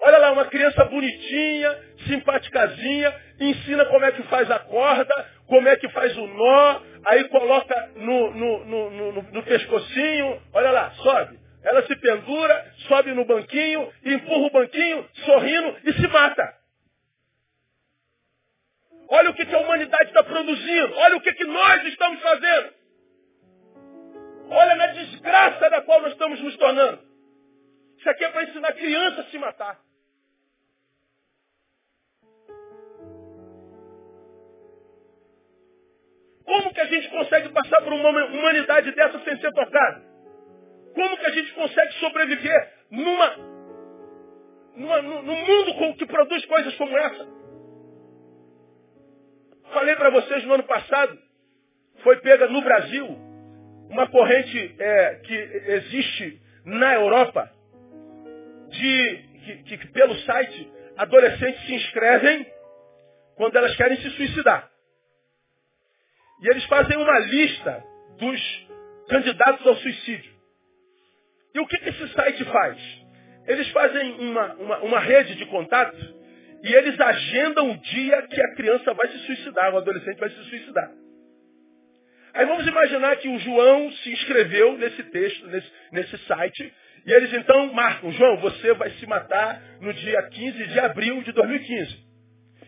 Olha lá, uma criança bonitinha, simpaticazinha, ensina como é que faz a corda, como é que faz o nó, aí coloca no, no, no, no, pescocinho, olha lá, sobe. Ela se pendura, sobe no banquinho, empurra o banquinho, sorrindo e se mata. Olha o que, que a humanidade está produzindo. Olha o que, que nós estamos fazendo. Olha na desgraça da qual nós estamos nos tornando. Isso aqui é para ensinar criança a se matar. Como que a gente consegue passar por uma humanidade dessa sem ser tocada? Como que a gente consegue sobreviver numa, numa, num mundo que produz coisas como essa? Falei para vocês no ano passado, foi pega no Brasil uma corrente é, que existe na Europa de que, que pelo site adolescentes se inscrevem quando elas querem se suicidar. E eles fazem uma lista dos candidatos ao suicídio. E o que, que esse site faz? Eles fazem uma, uma, uma rede de contato e eles agendam o dia que a criança vai se suicidar, o adolescente vai se suicidar. Aí vamos imaginar que o João se inscreveu nesse texto, nesse, nesse site, e eles então marcam, João, você vai se matar no dia 15 de abril de 2015.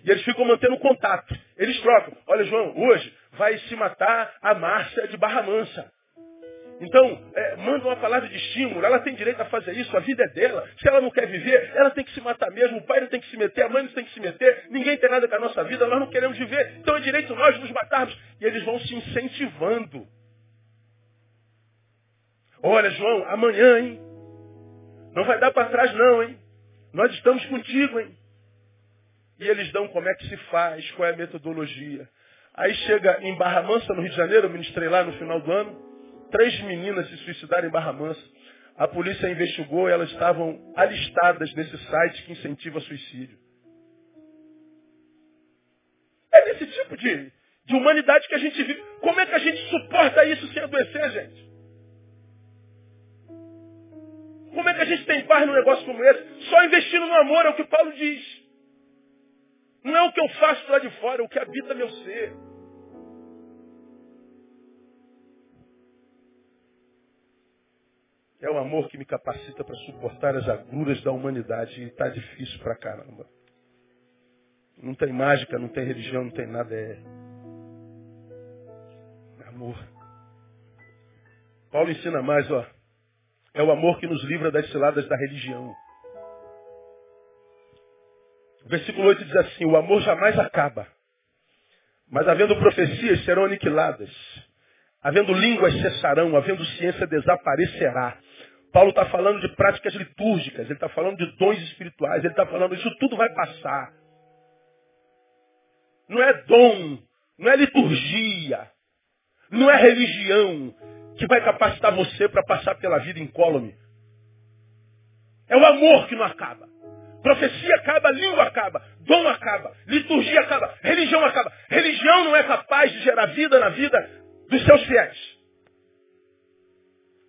E eles ficam mantendo contato. Eles trocam. Olha, João, hoje vai se matar a Márcia de Barra Mansa. Então, é, manda uma palavra de estímulo. Ela tem direito a fazer isso, a vida é dela. Se ela não quer viver, ela tem que se matar mesmo. O pai não tem que se meter, a mãe não tem que se meter. Ninguém tem nada com a nossa vida, nós não queremos viver. Então é direito nós nos matarmos. E eles vão se incentivando. Olha, João, amanhã, hein? Não vai dar para trás, não, hein? Nós estamos contigo, hein? E eles dão como é que se faz, qual é a metodologia. Aí chega em Barra Mansa, no Rio de Janeiro, eu ministrei lá no final do ano, três meninas se suicidaram em Barra Mansa. A polícia investigou e elas estavam alistadas nesse site que incentiva suicídio. É nesse tipo de, de humanidade que a gente vive. Como é que a gente suporta isso sem adoecer, gente? Como é que a gente tem paz num negócio como esse? Só investindo no amor, é o que Paulo diz. Não é o que eu faço lá de fora, é o que habita meu ser. É o amor que me capacita para suportar as agruras da humanidade. E está difícil pra caramba. Não tem mágica, não tem religião, não tem nada. É amor. Paulo ensina mais, ó. É o amor que nos livra das ciladas da religião. O versículo 8 diz assim: O amor jamais acaba, mas havendo profecias serão aniquiladas, havendo línguas cessarão, havendo ciência desaparecerá. Paulo está falando de práticas litúrgicas, ele está falando de dons espirituais, ele está falando isso tudo vai passar. Não é dom, não é liturgia, não é religião que vai capacitar você para passar pela vida incólume. É o amor que não acaba. Profecia acaba, língua acaba, dom acaba, liturgia acaba, religião acaba. Religião não é capaz de gerar vida na vida dos seus fiéis.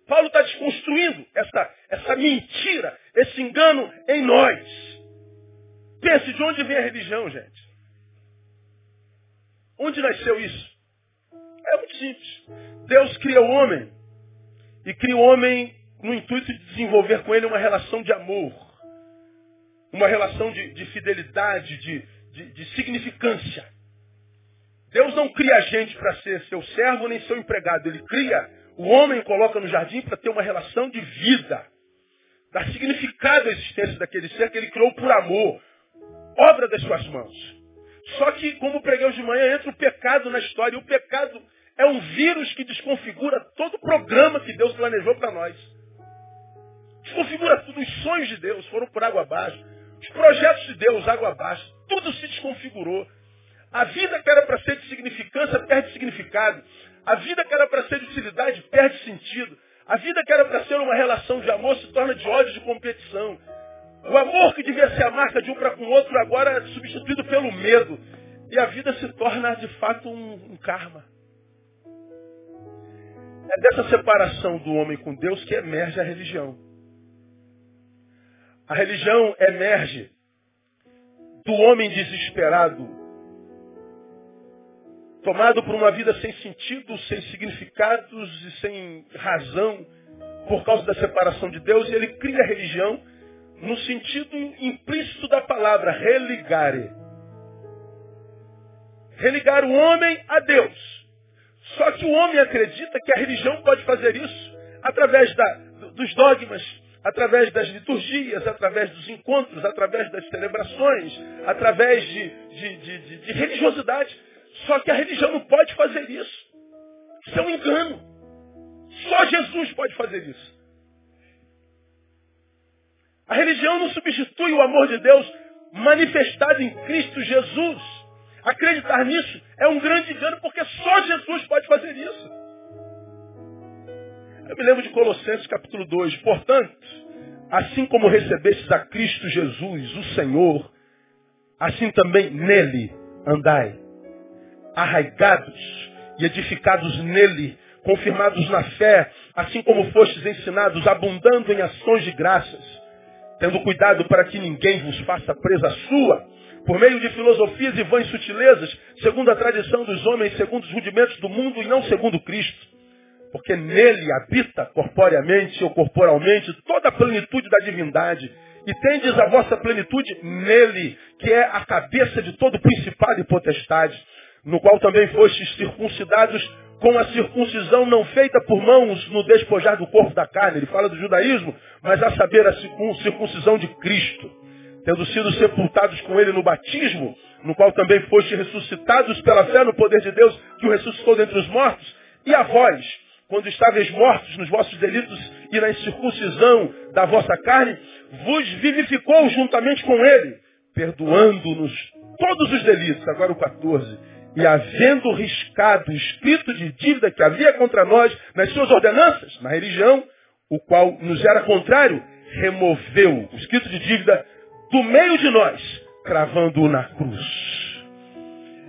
Paulo está desconstruindo essa, essa mentira, esse engano em nós. Pense de onde vem a religião, gente. Onde nasceu isso? É muito simples. Deus cria o homem e cria o homem no intuito de desenvolver com ele uma relação de amor uma relação de, de fidelidade, de, de, de significância. Deus não cria a gente para ser seu servo nem seu empregado. Ele cria o homem coloca no jardim para ter uma relação de vida. Dar significado à existência daquele ser que ele criou por amor. Obra das suas mãos. Só que, como preguei hoje de manhã, entra o pecado na história. E o pecado é um vírus que desconfigura todo o programa que Deus planejou para nós. Desconfigura tudo. Os sonhos de Deus foram por água abaixo. Os projetos de Deus, água abaixo, tudo se desconfigurou. A vida que era para ser de significância perde significado. A vida que era para ser de utilidade perde sentido. A vida que era para ser uma relação de amor se torna de ódio, de competição. O amor que devia ser a marca de um para com o outro agora é substituído pelo medo. E a vida se torna de fato um, um karma. É dessa separação do homem com Deus que emerge a religião. A religião emerge do homem desesperado, tomado por uma vida sem sentido, sem significados e sem razão, por causa da separação de Deus, e ele cria a religião no sentido implícito da palavra, religare. Religar o homem a Deus. Só que o homem acredita que a religião pode fazer isso através da, dos dogmas, através das liturgias, através dos encontros, através das celebrações, através de, de, de, de, religiosidade. Só que a religião não pode fazer isso. Isso é um engano. Só Jesus pode fazer isso. A religião não substitui o amor de Deus manifestado em Cristo Jesus. Acreditar nisso é um grande engano, porque só Jesus pode fazer isso. Eu me lembro de Colossenses capítulo 2. Portanto, assim como recebestes a Cristo Jesus, o Senhor, assim também nele andai, arraigados e edificados nele, confirmados na fé, assim como fostes ensinados, abundando em ações de graças tendo cuidado para que ninguém vos faça presa sua, por meio de filosofias e vãs sutilezas, segundo a tradição dos homens, segundo os rudimentos do mundo e não segundo Cristo. Porque nele habita corporeamente ou corporalmente toda a plenitude da divindade. E tendes a vossa plenitude nele, que é a cabeça de todo principado e potestade, no qual também fostes circuncidados com a circuncisão não feita por mãos no despojar do corpo da carne. Ele fala do judaísmo, mas a saber a circuncisão de Cristo. Tendo sido sepultados com ele no batismo, no qual também foste ressuscitados pela fé no poder de Deus, que o ressuscitou dentre os mortos, e a vós, quando estáveis mortos nos vossos delitos e na incircuncisão da vossa carne, vos vivificou juntamente com ele, perdoando-nos todos os delitos. Agora o 14 e havendo riscado o escrito de dívida que havia contra nós nas suas ordenanças, na religião, o qual nos era contrário, removeu o escrito de dívida do meio de nós, cravando-o na cruz.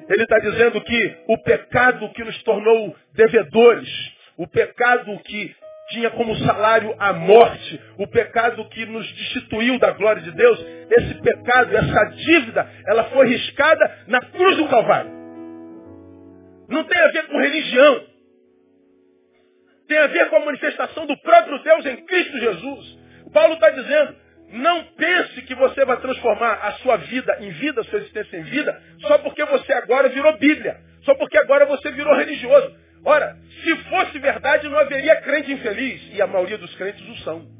Ele está dizendo que o pecado que nos tornou devedores, o pecado que tinha como salário a morte, o pecado que nos destituiu da glória de Deus, esse pecado, essa dívida, ela foi riscada na cruz do Calvário. Não tem a ver com religião. Tem a ver com a manifestação do próprio Deus em Cristo Jesus. Paulo está dizendo, não pense que você vai transformar a sua vida em vida, a sua existência em vida, só porque você agora virou Bíblia. Só porque agora você virou religioso. Ora, se fosse verdade, não haveria crente infeliz. E a maioria dos crentes o são.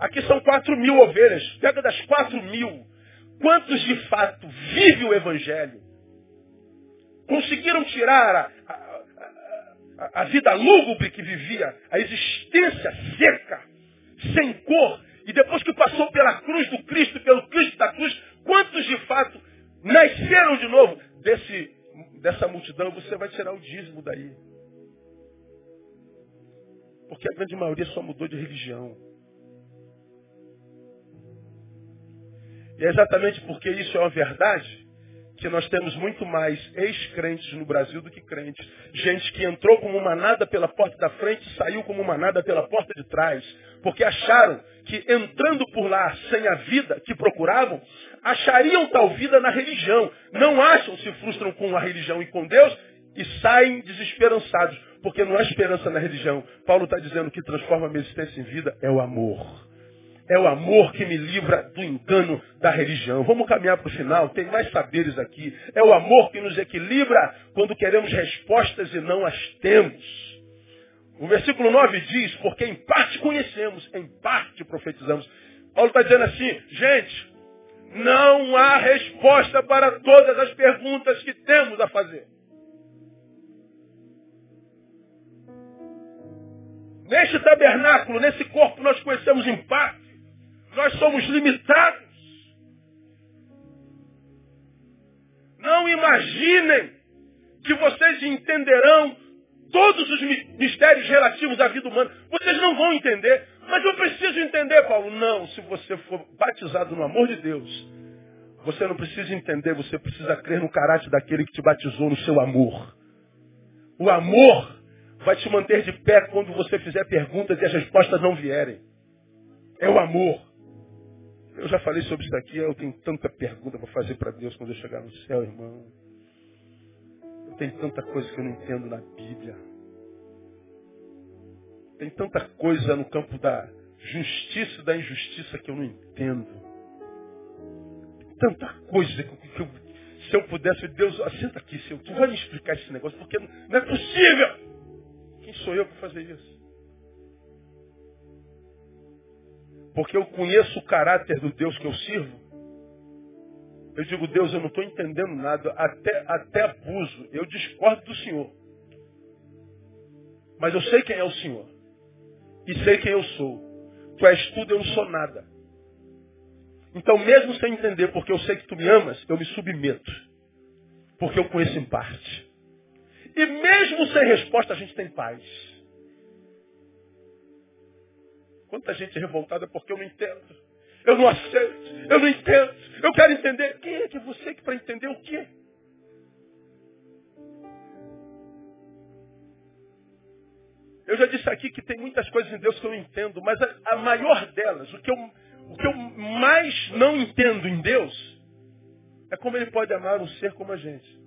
Aqui são quatro mil ovelhas. Pega das quatro mil. Quantos de fato vivem o Evangelho? Conseguiram tirar a, a, a, a vida lúgubre que vivia, a existência seca, sem cor, multidão, você vai tirar o dízimo daí. Porque a grande maioria só mudou de religião. E é exatamente porque isso é uma verdade que nós temos muito mais ex-crentes no Brasil do que crentes. Gente que entrou como manada pela porta da frente e saiu como manada pela porta de trás. Porque acharam que entrando por lá sem a vida que procuravam, achariam tal vida na religião. Não acham, se frustram com a religião e com Deus e saem desesperançados. Porque não há esperança na religião. Paulo está dizendo que transforma a minha existência em vida é o amor. É o amor que me livra do engano da religião. Vamos caminhar para o final, tem mais saberes aqui. É o amor que nos equilibra quando queremos respostas e não as temos. O versículo 9 diz, porque em parte conhecemos, em parte profetizamos. Paulo está dizendo assim, gente, não há resposta para todas as perguntas que temos a fazer. Neste tabernáculo, nesse corpo, nós conhecemos em parte. Nós somos limitados. Não imaginem que vocês entenderão todos os mistérios relativos à vida humana. Vocês não vão entender. Mas eu preciso entender, Paulo. Não, se você for batizado no amor de Deus, Você não precisa entender, você precisa crer no caráter daquele que te batizou no seu amor. O amor vai te manter de pé quando você fizer perguntas e as respostas não vierem. É o amor. Eu já falei sobre isso aqui, eu tenho tanta pergunta para fazer para Deus quando eu chegar no céu, irmão. Eu tenho tanta coisa que eu não entendo na Bíblia. Tem tanta coisa no campo da justiça e da injustiça que eu não entendo. Tanta coisa que eu, se eu pudesse, Deus, assenta aqui, Senhor, tu vai me explicar esse negócio, porque não é possível. Quem sou eu para fazer isso? Porque eu conheço o caráter do Deus que eu sirvo. Eu digo, Deus, eu não estou entendendo nada, até, até abuso. Eu discordo do Senhor. Mas eu sei quem é o Senhor. E sei quem eu sou. Tu és tudo, eu não sou nada. Então, mesmo sem entender, porque eu sei que tu me amas, eu me submeto. Porque eu conheço em parte. E mesmo sem resposta, a gente tem paz. Quanta gente é revoltada porque eu não entendo. Eu não aceito. Eu não entendo. Eu quero entender. Quem é que você que para entender o quê? Eu já disse aqui que tem muitas coisas em Deus que eu não entendo, mas a, a maior delas, o que, eu, o que eu mais não entendo em Deus, é como Ele pode amar um ser como a gente.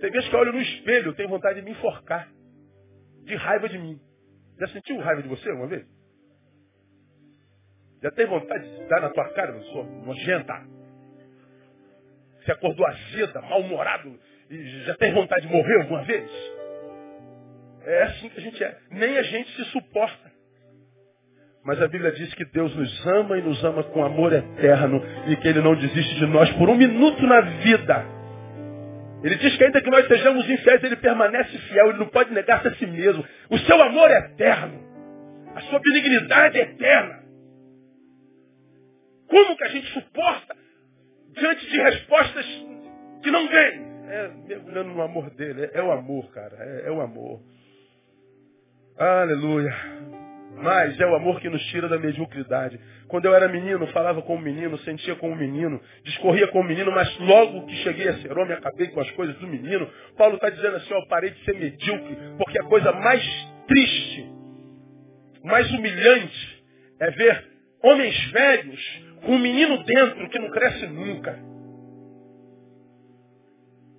Tem vezes que eu olho no espelho, eu tenho vontade de me enforcar. De raiva de mim. Já sentiu raiva de você uma vez? Já tem vontade de dar na tua cara, sua nojenta? Você acordou azeda, mal-humorado, já tem vontade de morrer alguma vez? É assim que a gente é. Nem a gente se suporta. Mas a Bíblia diz que Deus nos ama e nos ama com amor eterno e que Ele não desiste de nós por um minuto na vida. Ele diz que ainda que nós sejamos infiéis, ele permanece fiel, ele não pode negar-se a si mesmo. O seu amor é eterno. A sua benignidade é eterna. Como que a gente suporta diante de respostas que não vêm? É mergulhando no amor dele. É, é o amor, cara. É, é o amor. Aleluia. Mas é o amor que nos tira da mediocridade. Quando eu era menino, falava como menino, sentia como menino, discorria como menino, mas logo que cheguei a ser homem, acabei com as coisas do menino. Paulo está dizendo assim, ó, parei de ser medíocre, porque a coisa mais triste, mais humilhante, é ver homens velhos com um menino dentro que não cresce nunca.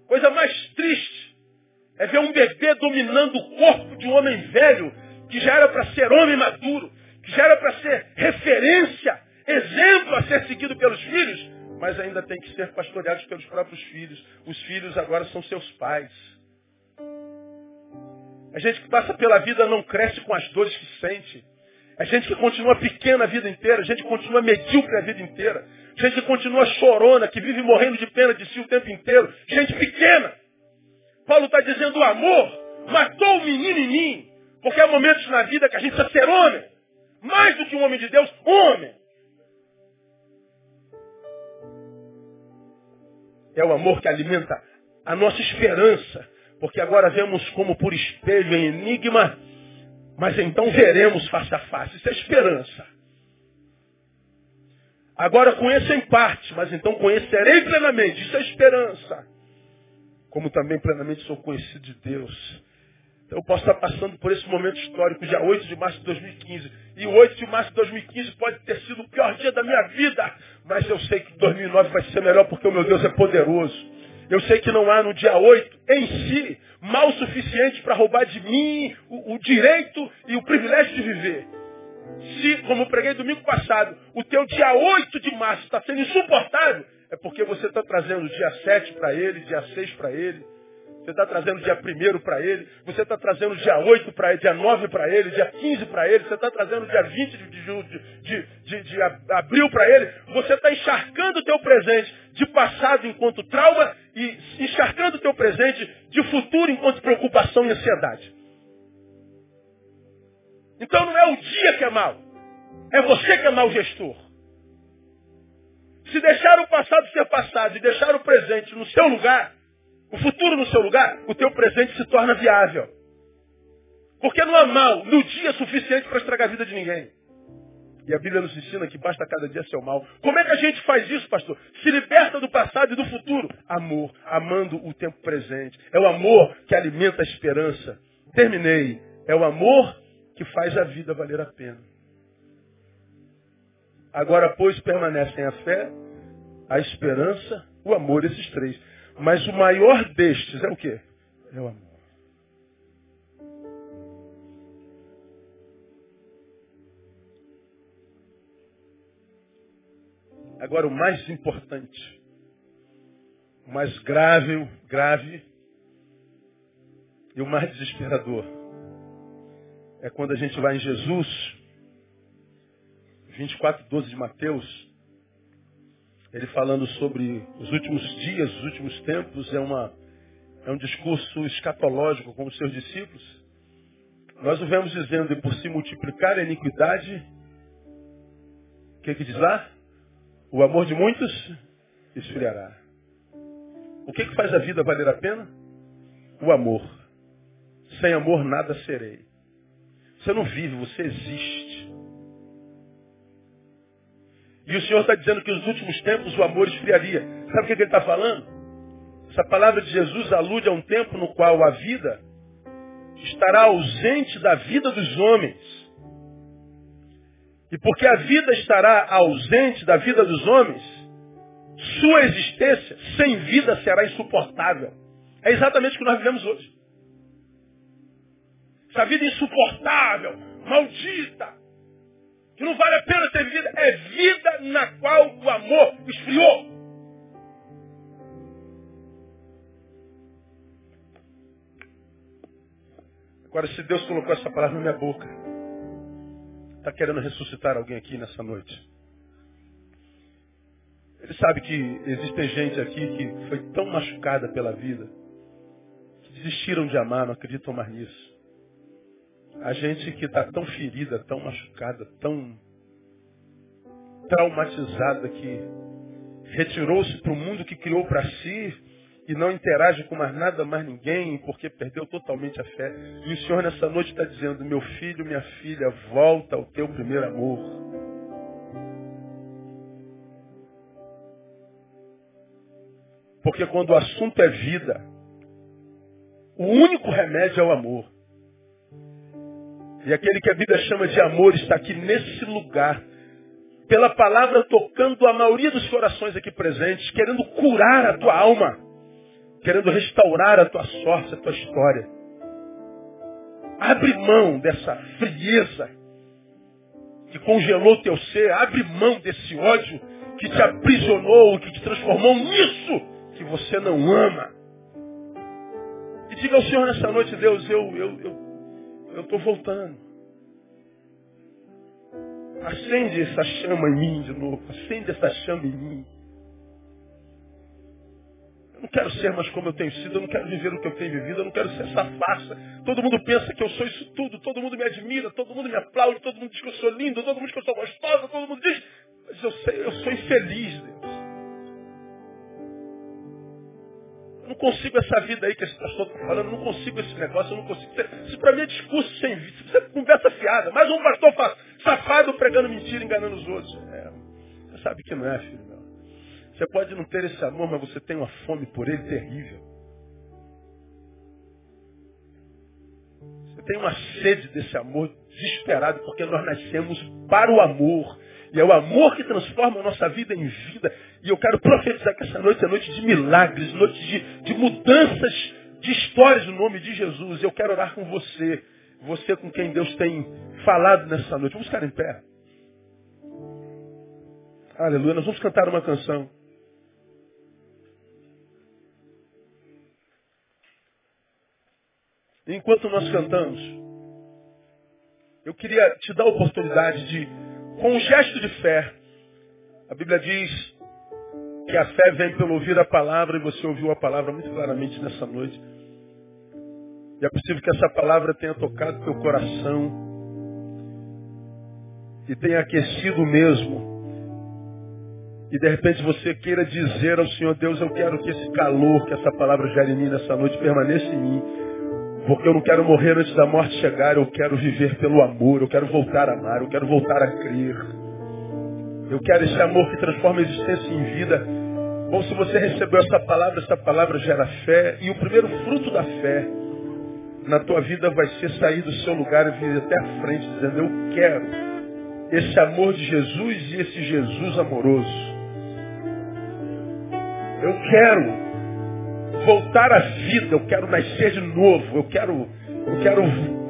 Coisa mais triste é ver um bebê dominando o corpo de um homem velho que já era para ser homem maduro, que já era para ser referência, exemplo a ser seguido pelos filhos, mas ainda tem que ser pastoreados pelos próprios filhos. Os filhos agora são seus pais. A gente que passa pela vida não cresce com as dores que sente. A gente que continua pequena a vida inteira, a gente que continua medíocre a vida inteira. Gente que continua chorona, que vive morrendo de pena de si o tempo inteiro. Gente pequena. Paulo está dizendo o amor matou o menino em mim. Porque há momentos na vida que a gente precisa ser homem. Mais do que um homem de Deus, homem. É o amor que alimenta a nossa esperança. Porque agora vemos como por espelho em enigma, mas então veremos face a face. Isso é esperança. Agora conheço em parte, mas então conhecerei plenamente. Isso é esperança. Como também plenamente sou conhecido de Deus. Eu posso estar passando por esse momento histórico, dia 8 de março de 2015. E o 8 de março de 2015 pode ter sido o pior dia da minha vida. Mas eu sei que 2009 vai ser melhor porque o meu Deus é poderoso. Eu sei que não há no dia 8 em si mal suficiente para roubar de mim o, o, direito e o privilégio de viver. Se, como preguei domingo passado, o teu dia 8 de março está sendo insuportável, é porque você está trazendo dia 7 para ele, dia 6 para ele, você está trazendo dia 1 para ele, você está trazendo dia 8 para ele, dia 9 para ele, dia 15 para ele, você está trazendo dia 20 de, de, de, de abril para ele. Você está encharcando o teu presente de passado enquanto trauma e encharcando o teu presente de futuro enquanto preocupação e ansiedade. Então não é o dia que é mal, é você que é mau gestor. Se deixar o passado ser passado e deixar o presente no seu lugar, o futuro no seu lugar, o teu presente se torna viável. Porque não há mal no dia suficiente para estragar a vida de ninguém. E a Bíblia nos ensina que basta cada dia ser o mal. Como é que a gente faz isso, pastor? Se liberta do passado e do futuro. Amor, amando o tempo presente. É o amor que alimenta a esperança. Terminei. É o amor que faz a vida valer a pena. Agora, pois, permanecem a fé, a esperança, o amor, esses três. Mas o maior destes é o quê? É o amor. Agora o mais importante, o mais grave, grave e o mais desesperador é quando a gente vai em Jesus, 24, 12 de Mateus, ele falando sobre os últimos dias, os últimos tempos, é, uma, é um discurso escatológico com os seus discípulos. Nós o vemos dizendo, e por se multiplicar a iniquidade, o que, que diz lá? O amor de muitos esfriará. O que, que faz a vida valer a pena? O amor. Sem amor nada serei. Você não vive, você existe. E o Senhor está dizendo que nos últimos tempos o amor esfriaria. Sabe o que, que ele está falando? Essa palavra de Jesus alude a um tempo no qual a vida estará ausente da vida dos homens. E porque a vida estará ausente da vida dos homens, sua existência sem vida será insuportável. É exatamente o que nós vivemos hoje. Essa vida insuportável, maldita, que não vale a pena ter vida, é vida na qual o amor esfriou. Agora, se Deus colocou essa palavra na minha boca, está querendo ressuscitar alguém aqui nessa noite. Ele sabe que existe gente aqui que foi tão machucada pela vida, que desistiram de amar, não acreditam mais nisso. A gente que está tão ferida, tão machucada, tão traumatizada que retirou-se para o mundo que criou para si e não interage com mais nada, mais ninguém, porque perdeu totalmente a fé. E o Senhor nessa noite está dizendo, meu filho, minha filha, volta ao teu primeiro amor. Porque quando o assunto é vida, o único remédio é o amor. E aquele que a Bíblia chama de amor está aqui nesse lugar, pela palavra tocando a maioria dos corações aqui presentes, querendo curar a tua alma querendo restaurar a tua sorte, a tua história. Abre mão dessa frieza que congelou teu ser, abre mão desse ódio que te aprisionou, que te transformou nisso que você não ama. E diga ao Senhor nessa noite, Deus, eu eu eu estou voltando. Acende essa chama em mim de novo, acende essa chama em mim. Eu não quero ser mais como eu tenho sido, eu não quero viver o que eu tenho vivido, eu não quero ser essa farsa. Todo mundo pensa que eu sou isso tudo, todo mundo me admira, todo mundo me aplaude, todo mundo diz que eu sou lindo, todo mundo diz que eu sou gostosa, todo mundo diz. Mas eu sei, eu sou infeliz, Deus. Não consigo essa vida aí que esse pastor está falando, não consigo esse negócio, eu não consigo. Isso para mim é discurso sem vida, isso é conversa fiada. Mais um pastor safado pregando mentira, enganando os outros. É, você sabe que não é, filho meu. Você pode não ter esse amor, mas você tem uma fome por ele terrível. Você tem uma sede desse amor desesperado, porque nós nascemos para o amor. E é o amor que transforma a nossa vida em vida. E eu quero profetizar que essa noite é noite de milagres, noite de, de mudanças de histórias no nome de Jesus. Eu quero orar com você. Você com quem Deus tem falado nessa noite. Vamos ficar em pé. Aleluia. Nós vamos cantar uma canção. enquanto nós cantamos, eu queria te dar a oportunidade de, com um gesto de fé, a Bíblia diz que a fé vem pelo ouvir a palavra e você ouviu a palavra muito claramente nessa noite. E é possível que essa palavra tenha tocado teu coração e tenha aquecido mesmo. E de repente você queira dizer ao Senhor Deus, eu quero que esse calor que essa palavra gere em mim nessa noite permaneça em mim Porque eu não quero morrer antes da morte chegar, eu quero viver pelo amor, eu quero voltar a amar, eu quero voltar a crer. Eu quero esse amor que transforma a existência em vida. Bom, se você recebeu essa palavra, essa palavra gera fé. E o primeiro fruto da fé na tua vida vai ser sair do seu lugar e vir até a frente, dizendo, eu quero esse amor de Jesus e esse Jesus amoroso. Eu quero voltar à vida, eu quero nascer de novo, eu quero, eu quero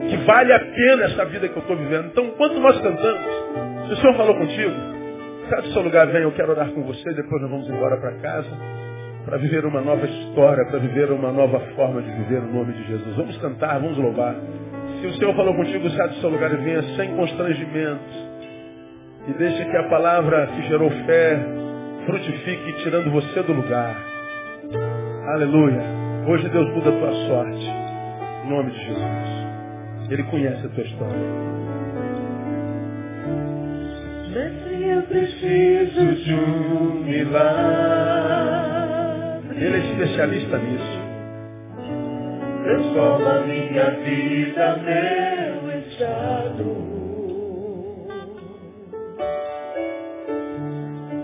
que vale a pena essa vida que eu estou vivendo. Então, enquanto nós cantamos, se o Senhor falou contigo, sai do seu lugar, vem, eu quero orar com você, depois nós vamos embora para casa, para viver uma nova história, para viver uma nova forma de viver no nome de Jesus. Vamos cantar, vamos louvar. Se o Senhor falou contigo, sai do seu lugar e venha sem constrangimentos. E deixe que a palavra que gerou fé frutifique tirando você do lugar. Aleluia. Hoje Deus muda a tua sorte. Em nome de Jesus. Ele conhece a tua história. Eu preciso de um milagre. Ele é especialista nisso. Transforma minha vida, meu estado.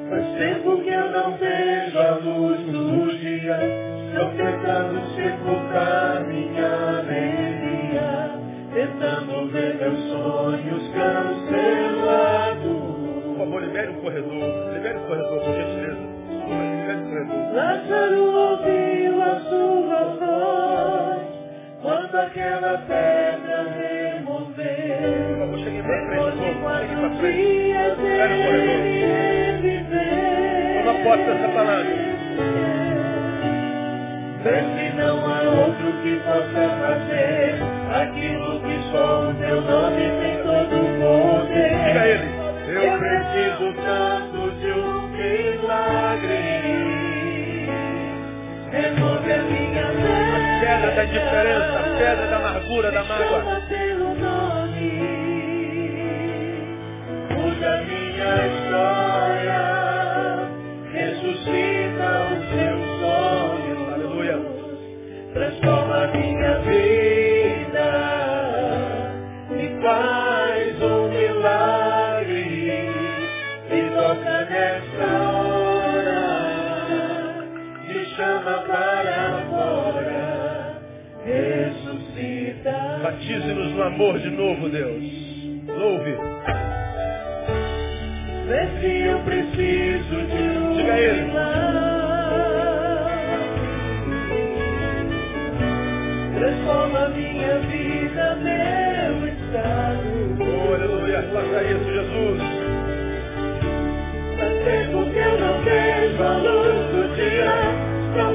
Faz tempo que eu não vejo a luz do dia. Estou tentando sepultar minha alegria, tentando ver meus sonhos cancelados. Por favor, libere o corredor. Libere o corredor, por gentileza. Libere o corredor. Lázaro ouviu a sua voz, quando aquela pedra removeu. Por favor, chegue para Depois de frente, chegue quatro para frente. dias Libere o corredor. ele viveu. Toma posse dessa palavra. Se não há outro que possa fazer aquilo que só o teu nome tem todo o poder. Diga ele. Eu preciso tanto de um milagre. Remove a minha pedra da indiferença, pedra da amargura, da mágoa. Batize-nos no amor de novo, Deus. Louve. Vê se eu preciso de um Diga a ele. Aleluia. Faça isso, Jesus. Faz tempo que eu não vejo a luz do dia.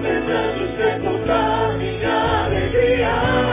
Tentando sepultar minha alegria.